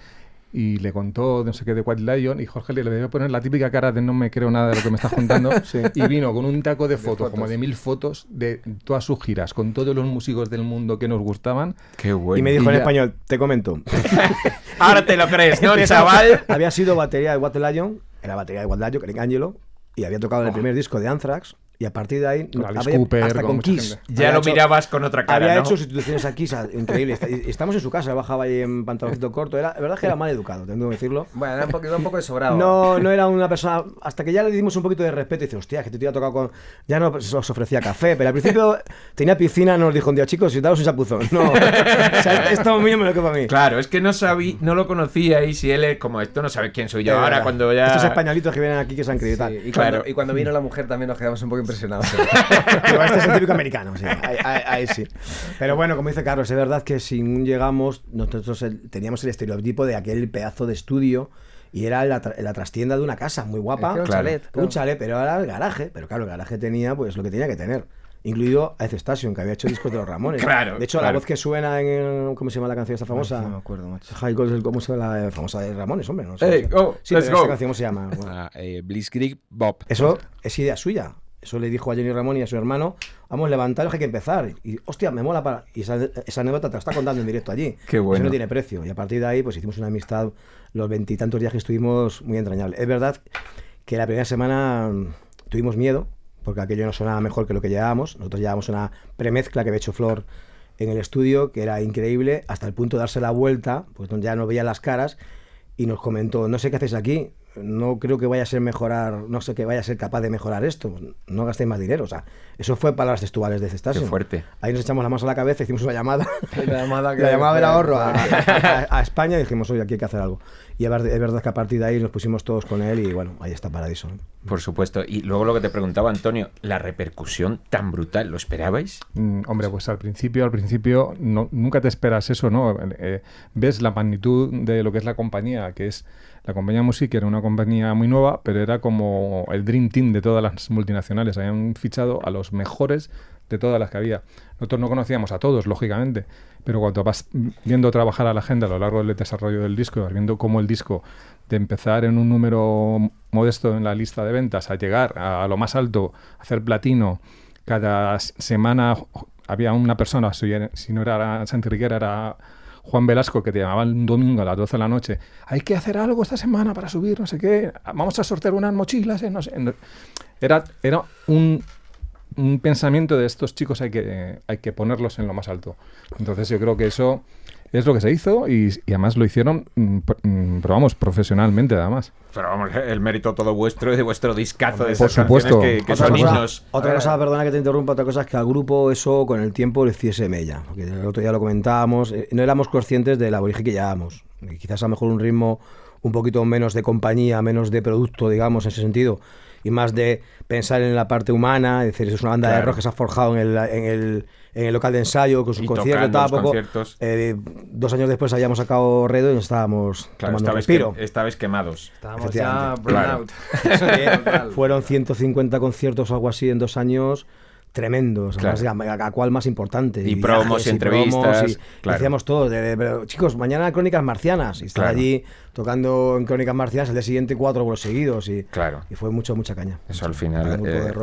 y le contó no sé qué de White Lion y Jorge le debió poner la típica cara de no me creo nada de lo que me estás contando (laughs) y vino con un taco de fotos, como de mil fotos de todas sus giras con todos los músicos del mundo que nos gustaban Qué bueno. Y me dijo Y en ya- español, te comento. (laughs) Ahora te lo crees, ¿no, chaval? (laughs) Había sido batería de What Lion, era batería de What Lion, Eric Angelo, y había tocado en el primer disco de Anthrax, y a partir de ahí, Con Alice había- Cooper, hasta con Kiss. gente. Ya lo hecho- mirabas con otra cara, Había ¿no? hecho sustituciones aquí, increíble. (laughs) Estamos en su casa, bajaba ahí en pantaloncito corto. Era, la verdad es que era mal educado, tengo que decirlo. Bueno, era un poco, iba un poco de sobrado. No, no era una persona. Hasta que ya le dimos un poquito de respeto y dice, hostia, que te había tocado con. Ya no os ofrecía café, pero al principio tenía piscina, nos dijo un día, chicos, si daos un chapuzón. No, (laughs) o sea, esto mío me lo que para mí. Claro, es que no sabí, no lo conocía y si él es como esto no sabe quién soy yo. Ahora cuando ya Estos españolitos que vienen aquí que se han creído y tal. y, Claro. cuando, y cuando vino la mujer también nos quedamos un poco impresionados. (laughs) Digo, este es el típico americano, sí. Ahí, ahí- ahí sí. Pero bueno, como dice Carlos, es verdad que si llegamos, nosotros el- teníamos el estereotipo de aquel pedazo de estudio y era la, tra- la trastienda de una casa muy guapa. Es que era un Claro. chalet. Un claro. chalet, pero era el garaje. Pero claro, el garaje tenía pues lo que tenía que tener. Incluido a Ed Station, que había hecho discos de los Ramones. Claro, De hecho, claro. la voz que suena en. ¿Cómo se llama la canción esta famosa? No me acuerdo, macho. High ¿Cómo se llama la famosa de Ramones, hombre? No sé. Hey, go, sí, let's pero go. canción, ¿cómo se llama? Bueno. Ah, eh, Blitzkrieg Bob. Eso es idea suya. Eso le dijo a Jenny Ramón y a su hermano, vamos, levantaros que hay que empezar. Y, hostia, me mola para... Y esa, esa anécdota te la está contando en directo allí. Qué bueno. Eso no tiene precio. Y a partir de ahí, pues hicimos una amistad, los veintitantos días que estuvimos, muy entrañable. Es verdad que la primera semana mm, tuvimos miedo, porque aquello no sonaba mejor que lo que llevábamos. Nosotros llevábamos una premezcla que había hecho Flor en el estudio, que era increíble, hasta el punto de darse la vuelta, pues ya no veía las caras, y nos comentó, no sé qué hacéis aquí, no creo que vaya a ser mejorar, no sé que vaya a ser capaz de mejorar esto, no gastéis más dinero, o sea, eso fue palabras textuales de Cestasio. Qué fuerte. Ahí nos echamos la mano a la cabeza, hicimos una llamada, (laughs) La llamada que- la llamada del ahorro a, a- a España y dijimos, oye, aquí hay que hacer algo. Y es ver- es verdad que a partir de ahí nos pusimos todos con él y bueno, ahí está Paradiso. ¿no? Por supuesto. Y luego lo que te preguntaba Antonio, la repercusión tan brutal, ¿lo esperabais? Mm, hombre, pues al principio, al principio no- nunca te esperas eso, ¿no? Eh, ves la magnitud de lo que es la compañía, que es la compañía Music, era una compañía muy nueva, pero era como el Dream Team de todas las multinacionales. Habían fichado a los mejores de todas las que había. Nosotros no conocíamos a todos, lógicamente, pero cuando vas viendo trabajar a la gente a lo largo del desarrollo del disco, vas viendo cómo el disco de empezar en un número modesto en la lista de ventas a llegar a lo más alto, hacer platino, cada semana había una persona, si no era Santi Riquera, era Juan Velasco, que te llamaba un domingo a las 12 de la noche, hay que hacer algo esta semana para subir, no sé qué, vamos a sortear unas mochilas, no sé. Era, era un, un pensamiento de estos chicos hay que, hay que ponerlos en lo más alto. Entonces yo creo que eso es lo que se hizo y, además lo hicieron, mm, mm, pero vamos, profesionalmente además. Pero vamos, el mérito todo vuestro y de vuestro discazo de Por supuesto. que, otra cosa, Otra cosa, perdona que te interrumpa, otra cosa es que al grupo eso con el tiempo le hiciese mella. Porque el otro día lo comentábamos, eh, no éramos conscientes del aborigen que llevábamos. Quizás a lo mejor un ritmo un poquito menos de compañía, menos de producto, digamos, en ese sentido y más de pensar en la parte humana, es decir, es una banda de rock que se ha forjado en el, en el, en el local de ensayo, con sus conciertos, poco. Eh, dos años después habíamos sacado Redo y nos estábamos claro, tomando respiro. estabais quemados. Estábamos ya burnout. (laughs) Fueron 150 conciertos o algo así en dos años tremendos, a, cuál más importante. Y, promos y entrevistas. y, todo. pero, chicos, mañana Crónicas Marcianas. Y estar allí tocando en Crónicas Marcianas el día siguiente cuatro vuelos seguidos. Y, claro. y fue mucho, mucha caña. Eso al final eh,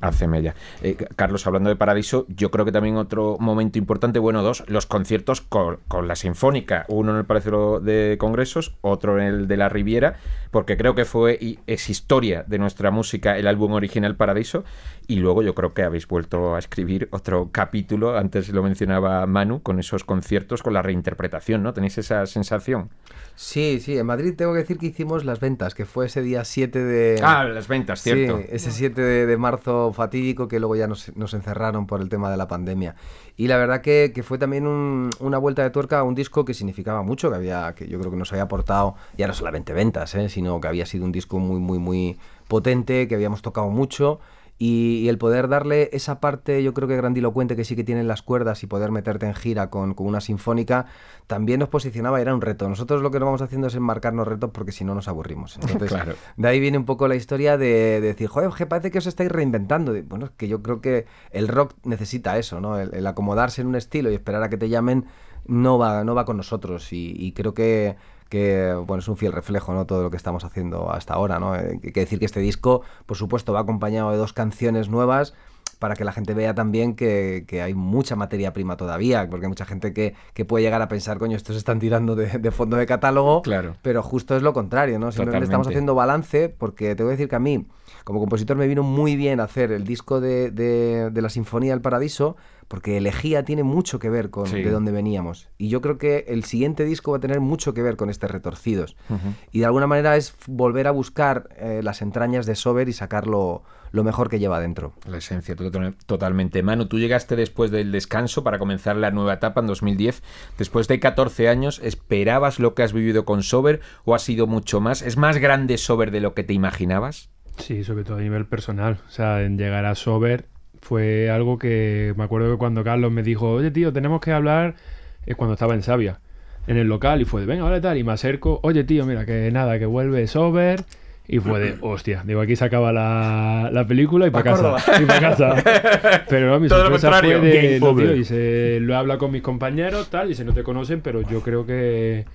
hace mella. Eh, Carlos, hablando de Paradiso, yo creo que también otro momento importante, bueno, dos, los conciertos con, con la Sinfónica. Uno en el Palacio de Congresos, otro en el de la Riviera, porque creo que fue y es historia de nuestra música el álbum original Paradiso. Y luego yo creo que habéis vuelto a escribir otro capítulo, antes lo mencionaba Manu, con esos conciertos, con la reinterpretación, ¿no? ¿Tenéis esa sensación? Sí, sí, en Madrid tengo que decir que hicimos las ventas, que fue ese día 7 de... Ah, las ventas, cierto. Sí, ese 7 de, marzo fatídico que luego ya nos, encerraron por el tema de la pandemia. Y la verdad que, fue también una vuelta de tuerca a un disco que significaba mucho, que había que yo creo que nos había aportado ya no solamente ventas, ¿eh? sino que había sido un disco muy, muy, muy potente, que habíamos tocado mucho y, el poder darle esa parte, yo creo que grandilocuente que sí que tienen las cuerdas y poder meterte en gira con, una sinfónica, también nos posicionaba, era un reto. Nosotros lo que nos vamos haciendo es enmarcarnos retos porque si no nos aburrimos. (laughs) Entonces, de ahí viene un poco la historia de, decir, joder, que parece que os estáis reinventando. Bueno, es que yo creo que el rock necesita eso, ¿no? El, acomodarse en un estilo y esperar a que te llamen no va, no va con nosotros. y creo que que bueno, es un fiel reflejo, ¿no? Todo lo que estamos haciendo hasta ahora, ¿no? Hay eh, que decir que este disco, por supuesto, va acompañado de dos canciones nuevas para que la gente vea también que, hay mucha materia prima todavía, porque hay mucha gente que, puede llegar a pensar, coño, estos están tirando de, fondo de catálogo, claro. pero justo es lo contrario, ¿no? Simplemente estamos haciendo balance, porque te voy a decir que a mí, como compositor, me vino muy bien hacer el disco de, de la Sinfonía del Paradiso, porque elegía tiene mucho que ver con de dónde veníamos. Y yo creo que el siguiente disco va a tener mucho que ver con este Retorcidos. Y de alguna manera es volver a buscar eh, las entrañas de Sober y sacarlo lo mejor que lleva dentro. La esencia, totalmente. Manu, tú llegaste después del descanso para comenzar la nueva etapa en 2010. Después de 14 años, ¿esperabas lo que has vivido con Sober o ha sido mucho más? ¿Es más grande Sober de lo que te imaginabas? Sí, sobre todo a nivel personal. O sea, en llegar a Sober fue algo que me acuerdo que cuando Carlos me dijo, oye tío, tenemos que hablar, es cuando estaba en Sabia, en el local, y fue de, venga, vale tal, y me acerco, oye tío, mira, que nada, que vuelve Sober, y fue de, (clears throat) hostia, digo, aquí se acaba la, la película y para casa. Y para casa. (laughs) Pero no, mi Todo sorpresa fue de, no, tío, y se lo habla con mis compañeros, tal, y se no te conocen, pero yo creo que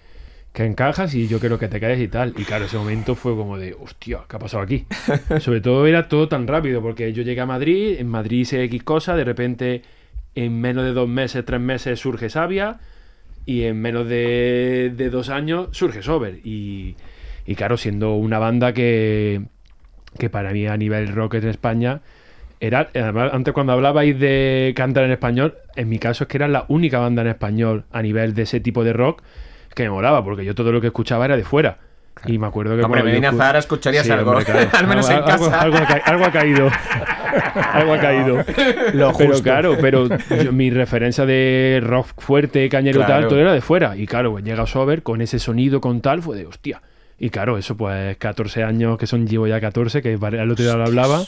que encajas y yo quiero que te caes y tal. Y claro, ese momento fue como de, hostia, ¿qué ha pasado aquí? (laughs) Sobre todo era todo tan rápido, porque yo llegué a Madrid, en Madrid hice X cosa, de repente en menos de dos meses, tres meses surge Sabia, y en menos de, dos años surge Sober. Y, y claro, siendo una banda que, que para mí a nivel rock en España era, además, antes cuando hablabais de cantar en español, en mi caso es que era la única banda en español a nivel de ese tipo de rock que me molaba, porque yo todo lo que escuchaba era de fuera. Y me acuerdo que. Hombre, me vine a Zara, escucharías algo. (laughs) Al menos en casa. Algo, ha, caído. (laughs) algo ha caído. pero claro, pero mi referencia de rock fuerte, cañero y tal, todo era de fuera. Y claro, pues llega Sober con ese sonido, con tal, fue de hostia. Y claro, eso pues 14 años, que son, llevo ya 14, que el otro día lo hablaba.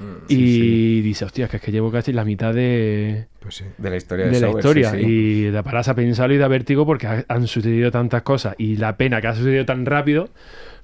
Mm, y dice, hostia, que es que llevo casi la mitad de, pues de la historia. De, la historia. Y de paras a pensarlo y da vértigo porque han sucedido tantas cosas y la pena que ha sucedido tan rápido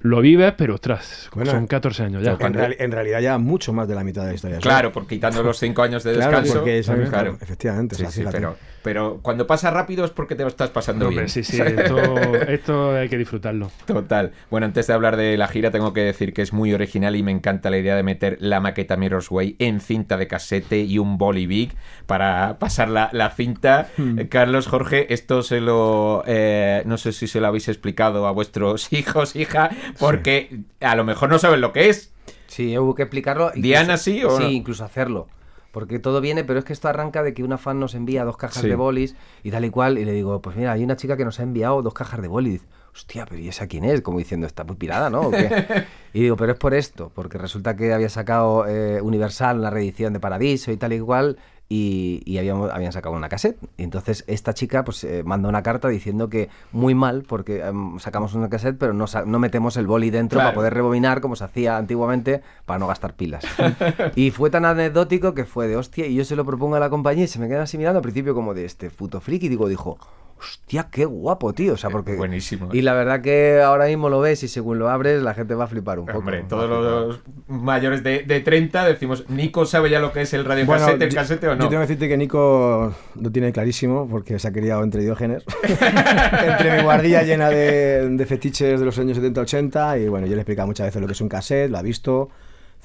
lo vives, pero ostras, Bueno, son 14 años ya. En, real- en realidad ya mucho más de la mitad de la historia. Claro, por quitando los cinco años de Claro, descanso. porque es- claro. efectivamente, o sea, pero, pero cuando pasa rápido es porque te lo estás pasando Hombre, bien. sí, sí, (laughs) esto, esto hay que disfrutarlo. Total. Bueno, antes de hablar de la gira, tengo que decir que es muy original y me encanta la idea de meter la maqueta Mirror's Way en cinta de casete y un boli big para pasar la, la cinta. Hmm. Carlos, Jorge, esto se lo. eh, no sé si se lo habéis explicado a vuestros (laughs) hijos, hija, porque a lo mejor no saben lo que es. Sí, hubo que explicarlo. incluso- ¿Diana sí o Sí, no? incluso hacerlo. Porque todo viene, pero es que esto arranca de que una fan nos envía dos cajas Sí. de bolis y tal y cual. Y le digo, pues mira, hay una chica que nos ha enviado dos cajas de bolis. Hostia, pero ¿y esa quién es? Como diciendo, está muy pirada, ¿no? ¿O qué? (laughs) y digo, pero es por esto, porque resulta que había sacado eh, Universal una reedición de Paradiso y tal y cual. Y, y habíamos, habían sacado una cassette. Y entonces esta chica pues eh, manda una carta diciendo que muy mal porque em, sacamos una cassette pero no, no metemos el boli dentro Claro. para poder rebobinar como se hacía antiguamente para no gastar pilas. (laughs) y fue tan anecdótico que fue de hostia y yo se lo propongo a la compañía y se me quedan así mirando al principio como de este puto friki. Digo, dijo, hostia, qué guapo, tío. O sea, porque... Buenísimo. Y la verdad que ahora mismo lo ves y según lo abres la gente va a flipar un poco. Hombre, todos los mayores de, de 30 decimos, Nico sabe ya lo que es el radiocasete, el yo- casete o Yo no. tengo que decirte que Nico lo tiene clarísimo porque se ha criado entre diógenes. (laughs) entre mi guardilla llena de, de fetiches de los años 70-80 y bueno, yo le he explicado muchas veces lo que es un cassette, lo ha visto,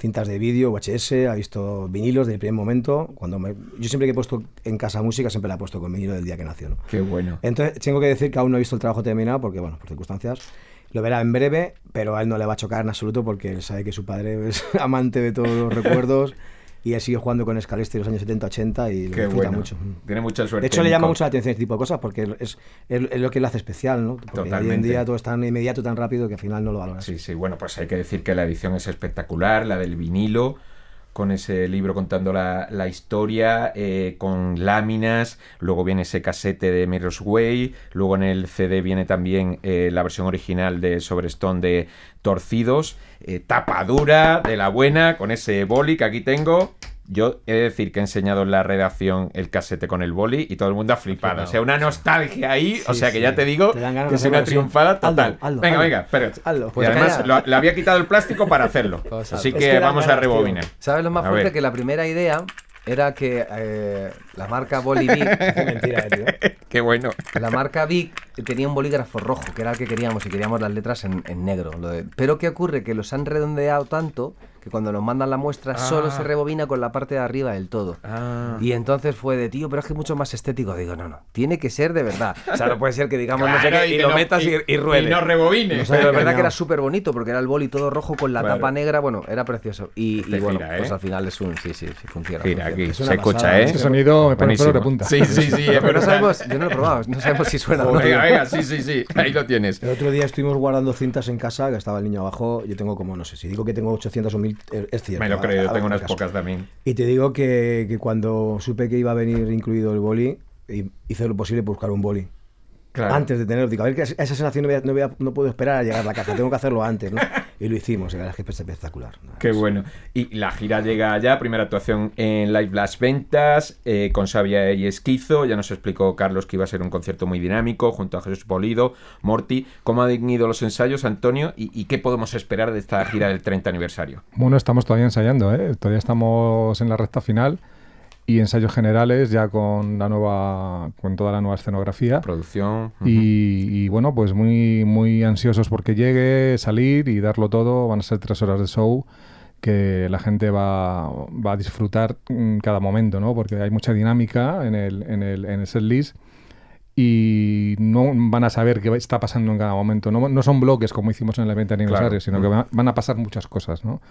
cintas de vídeo, VHS, ha visto vinilos del primer momento. Cuando me- yo siempre que he puesto en casa música siempre la he puesto con vinilo del día que nació. ¿no? Qué bueno. Entonces, tengo que decir que aún no he visto el trabajo terminado porque, bueno, por circunstancias. Lo verá en breve, pero a él no le va a chocar en absoluto porque él sabe que su padre es (laughs) amante de todos los recuerdos (laughs) y él sigue jugando con Scalesti de los años 70-80 y lo Qué disfruta bueno. mucho. Tiene mucha suerte. De hecho, le llama mucho la atención este tipo de cosas porque es, es, es lo que le hace especial, ¿no? Porque hoy en Totalmente. día todo es tan inmediato, tan rápido que al final no lo valora. Sí, sí, bueno, pues hay que decir que la edición es espectacular, la del vinilo, con ese libro contando la, la historia, eh, con láminas, luego viene ese casete de Mirror's Way, luego en el CD viene también eh, la versión original de Sobrestone de Torcidos, eh, tapa dura, de la buena, con ese boli que aquí tengo. Yo he de decir que he enseñado en la redacción el casete con el boli y todo el mundo ha flipado. O sea, una nostalgia ahí. o sea, que ya te digo Te que es una triunfada total. venga, venga, espera. Hazlo. y Pues además lo- le había quitado el plástico para hacerlo. Cosa. (laughs) Así Es que vamos a tío. rebobinar. ¿Sabes lo más fuerte? Que la primera idea era que eh, la marca (laughs) Qué mentira, eh, tío. (laughs) Qué bueno. la marca Vic tenía un bolígrafo rojo, que era el que queríamos, y queríamos las letras en, en negro. lo de- Pero ¿qué ocurre? Que los han redondeado tanto que cuando nos mandan la muestra solo Ah. se rebobina con la parte de arriba del todo. Ah. Y entonces fue de, tío, pero es que es mucho más estético. Digo, no, no, tiene que ser de verdad. O sea, no puede ser que digamos no sé qué, y, lo no- metas y, y ruede. Y no rebobines. Pero es verdad engañado. que era súper bonito porque era el boli todo rojo con la Claro. tapa negra. Bueno, era precioso. Y, y Te bueno, gira, pues ¿eh? al final es un. Sí, sí, sí, funciona. Mira, aquí Es se escucha, pasada, ¿eh? ese Ese sonido me pone de punta. Sí, sí, sí. (laughs) Pero no sabemos, yo no lo he probado, no sabemos si suena. o no. Venga, venga, sí, sí, sí. Ahí lo tienes. El otro día estuvimos guardando cintas en casa, que estaba el niño abajo. Yo tengo como, no sé, si digo que tengo 800 o 1000, es cierto. Me lo creo, yo tengo unas caso. pocas también. Y te digo que, que cuando supe que iba a venir incluido el boli, hice lo posible por buscar un boli. Claro. Antes de tenerlo, digo, a ver, que esa sensación no, voy a- no, voy a- no puedo esperar a llegar a la casa, tengo que hacerlo antes, ¿no? (laughs) Y lo hicimos, y la verdad es que es espectacular. Qué bueno. Y la gira llega ya, primera actuación en Live Las Ventas, eh, con Sabia y Esquizo. Ya nos explicó Carlos que iba a ser un concierto muy dinámico, junto a Jesús Polido, Morty. ¿Cómo han ido los ensayos, Antonio? ¿Y, y qué podemos esperar de esta gira del 30 aniversario? Bueno, estamos todavía ensayando, ¿eh? Todavía estamos en la recta final y ensayos generales ya con la nueva, con toda la nueva escenografía. Producción. Y, y, bueno, pues muy, muy ansiosos porque llegue, salir y darlo todo. Van a ser tres horas de show que la gente va, va a disfrutar en cada momento, ¿no? Porque hay mucha dinámica en el, en el, en el setlist y no van a saber qué está pasando en cada momento. No, no son bloques como hicimos en el 20 aniversario, Claro. sino que van, van a pasar muchas cosas, ¿no?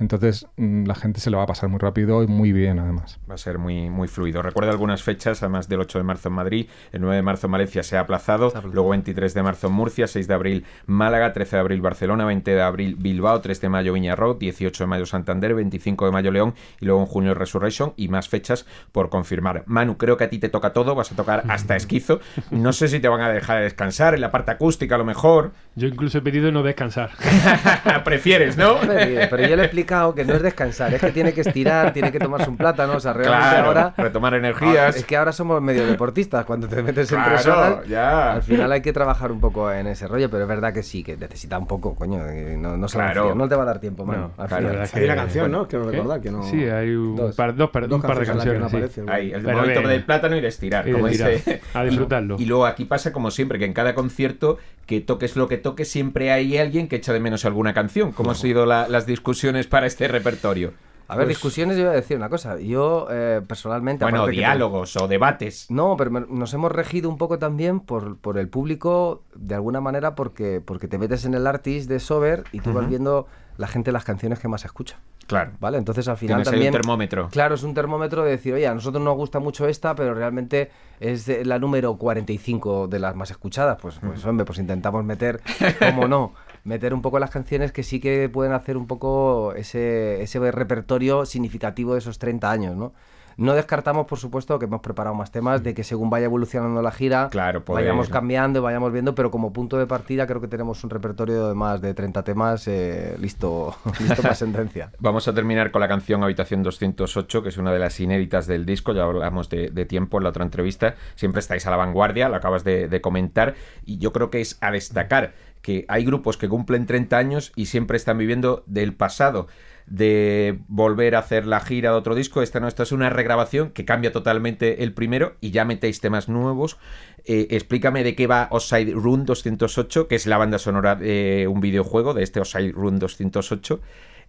Entonces mm, la gente se lo va a pasar muy rápido y muy bien además. Va a ser muy, muy fluido. Recuerdo algunas fechas, además del 8 de marzo en Madrid, el 9 de marzo en Valencia se ha aplazado, luego 23 de marzo en Murcia, 6 de abril Málaga, 13 de abril Barcelona, 20 de abril Bilbao, 3 de mayo Viñarro, 18 de mayo Santander, 25 de mayo León y luego en junio Resurrection y más fechas por confirmar. Manu, creo que a ti te toca todo, vas a tocar hasta esquizo. No sé si te van a dejar descansar en la parte acústica a lo mejor. Yo incluso he pedido no descansar. (laughs) Prefieres, ¿no? Pero yo le he que no es descansar, es que tiene que estirar, tiene que tomarse un plátano, o sea, realmente Claro, ahora... retomar energías. Es que ahora somos medio deportistas, cuando te metes en tres horas, ya. al final hay que trabajar un poco en ese rollo, pero es verdad que sí, que necesita un poco, coño, no, no, Claro. te va a dar tiempo, mano. No, al final. Hay una canción, bueno, ¿no? Quiero ¿qué? recordar que no. Sí, hay un Dos. par, dos, par- Dos un par de canciones sí. el Pero momento de- del plátano y de estirar, y de como dice. A disfrutarlo. Y luego aquí pasa como siempre, que en cada concierto, que toques lo que toques, siempre hay alguien que echa de menos alguna canción. ¿Cómo han sido la- las discusiones para este repertorio? A ver, Pues- discusiones, yo voy a decir una cosa. Yo, eh, personalmente. Bueno, te- diálogos o debates. No, pero me- nos hemos regido un poco también por, por el público, de alguna manera, porque, porque te metes en el artist de Sober y tú vas viendo la gente las canciones que más escucha. Claro. ¿Vale? Entonces al final Tienes también. un termómetro. Claro, es un termómetro de decir, oye, a nosotros nos gusta mucho esta, pero realmente es la número 45 de las más escuchadas. Pues, pues hombre, pues intentamos meter, como no, (laughs) meter un poco las canciones que sí que pueden hacer un poco ese, ese repertorio significativo de esos 30 años, ¿no? No descartamos, por supuesto, que hemos preparado más temas, de que según vaya evolucionando la gira, Claro, poder- vayamos cambiando y vayamos viendo, pero como punto de partida creo que tenemos un repertorio de más de 30 temas eh, listo, (laughs) listo para sentencia. (laughs) Vamos a terminar con la canción Habitación 208, que es una de las inéditas del disco. Ya hablamos de, de tiempo en la otra entrevista. Siempre estáis a la vanguardia, lo acabas de, de comentar. Y yo creo que es a destacar que hay grupos que cumplen 30 años y siempre están viviendo del pasado. De volver a hacer la gira de otro disco. Esta no, esta es una regrabación que cambia totalmente el primero y ya metéis temas nuevos. Eh, explícame de qué va Offside Run 208, que es la banda sonora de un videojuego, de este Offside Run 208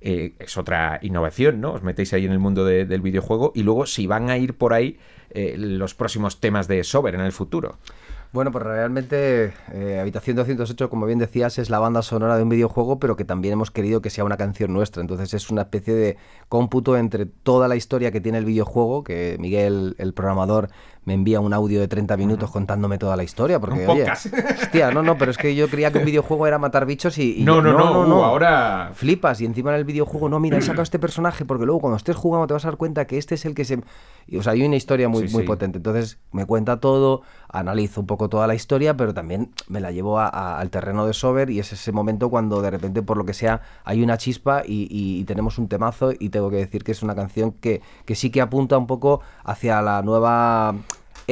eh, es otra innovación, ¿no? Os metéis ahí en el mundo de- del videojuego y luego si van a ir por ahí eh, los próximos temas de Sober en el futuro. Bueno, pues realmente eh, Habitación 208, como bien decías, es la banda sonora de un videojuego, pero que también hemos querido que sea una canción nuestra. Entonces es una especie de cómputo entre toda la historia que tiene el videojuego, que Miguel, el programador, me envía un audio de 30 minutos contándome toda la historia. Porque, oye, hostia, no, no, pero es que yo creía que un videojuego era matar bichos y... y No, no, no, uh, ahora- Flipas y encima en el videojuego, no, mira, he sacado este personaje porque luego cuando estés jugando te vas a dar cuenta que este es el que se... y, o sea, hay una historia muy, Sí, muy sí. potente. Entonces me cuenta todo, analizo un poco toda la historia, pero también me la llevo a- a- al terreno de Sober y es ese momento cuando de repente, por lo que sea, hay una chispa y, y- y tenemos un temazo y tengo que decir que es una canción que, que sí que apunta un poco hacia la nueva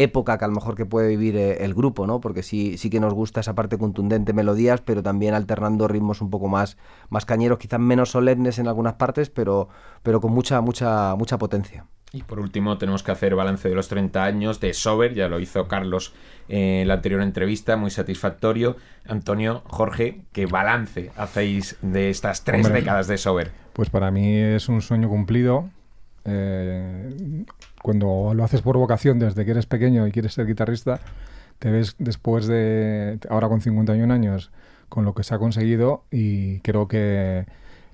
época que a lo mejor que puede vivir eh, el grupo, ¿no? Porque sí, sí que nos gusta esa parte contundente, melodías, pero también alternando ritmos un poco más, más cañeros, quizás menos solemnes en algunas partes, pero, pero con mucha, mucha, mucha potencia. Y por último tenemos que hacer balance de los 30 años de Sober, ya lo hizo Carlos en la anterior entrevista, muy satisfactorio. Antonio, Jorge, ¿qué balance hacéis de estas tres Hombre. décadas de Sober? Pues para mí es un sueño cumplido. Eh, cuando lo haces por vocación desde que eres pequeño y quieres ser guitarrista, te ves después de, ahora con 51 años, con lo que se ha conseguido y creo que,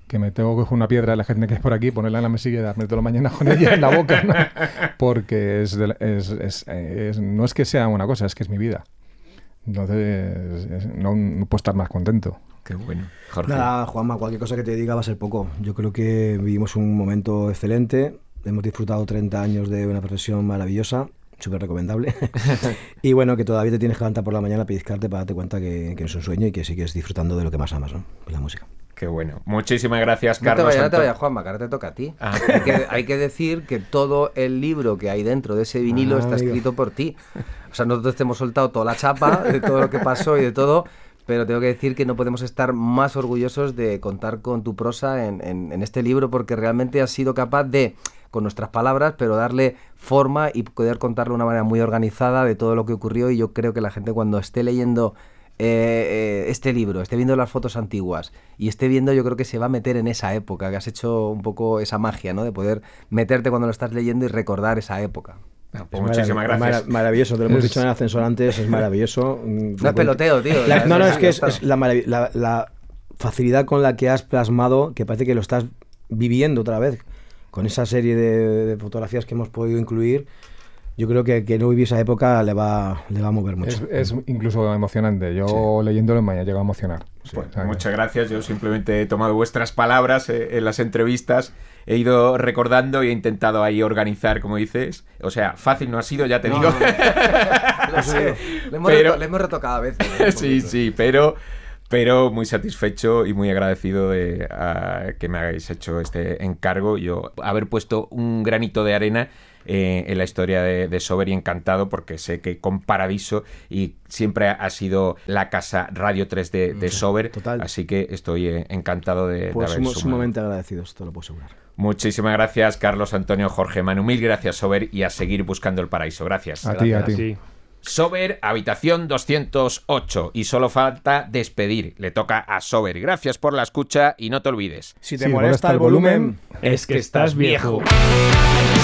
que me tengo que coger una piedra a la gente que es por aquí, ponerla en la mesilla y darme toda la mañana con ella en la boca, ¿no? (laughs) porque es, de la- es- es- es- no es que sea una cosa, es que es mi vida. Entonces, es- no, no puedo estar más contento. Qué bueno. Jorge. Nada, Juanma, cualquier cosa que te diga va a ser poco. Yo creo que vivimos un momento excelente. Hemos disfrutado 30 años de una profesión maravillosa, súper recomendable. (laughs) y bueno, que todavía te tienes que levantar por la mañana a pellizcarte para darte cuenta que, que no es un sueño y que sigues disfrutando de lo que más amas, ¿no? La música. Qué bueno. Muchísimas gracias, No te Carlos. vayas, no te vayas, Juanma, que ahora te toca a ti. Ah. Hay, que, hay que decir que todo el libro que hay dentro de ese vinilo Ah, está amigo. escrito por ti. O sea, nosotros te hemos soltado toda la chapa de todo lo que pasó y de todo, pero tengo que decir que no podemos estar más orgullosos de contar con tu prosa en, en- en este libro porque realmente has sido capaz de, con nuestras palabras, pero darle forma y poder contarlo de una manera muy organizada de todo lo que ocurrió y yo creo que la gente cuando esté leyendo eh, eh, este libro, esté viendo las fotos antiguas y esté viendo, yo creo que se va a meter en esa época, que has hecho un poco esa magia, ¿no? De poder meterte cuando lo estás leyendo y recordar esa época. Pues Es muchísimas marav- gracias. mara- maravilloso, te lo hemos dicho en el ascensor antes, es maravilloso. (laughs) No es peloteo, tío. La- no, no, es que es, la, marav- la- la facilidad con la que has plasmado, que parece que lo estás viviendo otra vez, con esa serie de, de fotografías que hemos podido incluir. Yo creo que que no vivir esa época le va, le va a mover mucho. Es, es incluso emocionante. Yo leyéndolo me ha llegado a emocionar. Pues O sea, muchas gracias. Yo simplemente he tomado vuestras palabras eh, en las entrevistas, he ido recordando y he intentado ahí organizar, como dices. O sea, fácil no ha sido, ya te No, digo. no. (laughs) Lo sé. Le hemos, Pero- le hemos retocado a veces. (laughs) ¿eh? Sí, poquito. sí, pero, pero muy satisfecho y muy agradecido de que me hayáis hecho este encargo. Yo haber puesto un granito de arena eh, en la historia de, Sober y encantado porque sé que con Paradiso y siempre ha sido la casa Radio 3 de, Sober. Así que estoy eh, encantado de, pues haber somos sumamente agradecidos, te lo puedo asegurar. Muchísimas gracias, Carlos Antonio Jorge Manu. Mil gracias, Sober, y a seguir buscando el paraíso. Gracias. A ti, a ti. Sober, habitación 208. Y solo falta despedir. Le toca a Sober. Gracias por la escucha y no te olvides. Si te molesta, el volumen, es que estás viejo. stop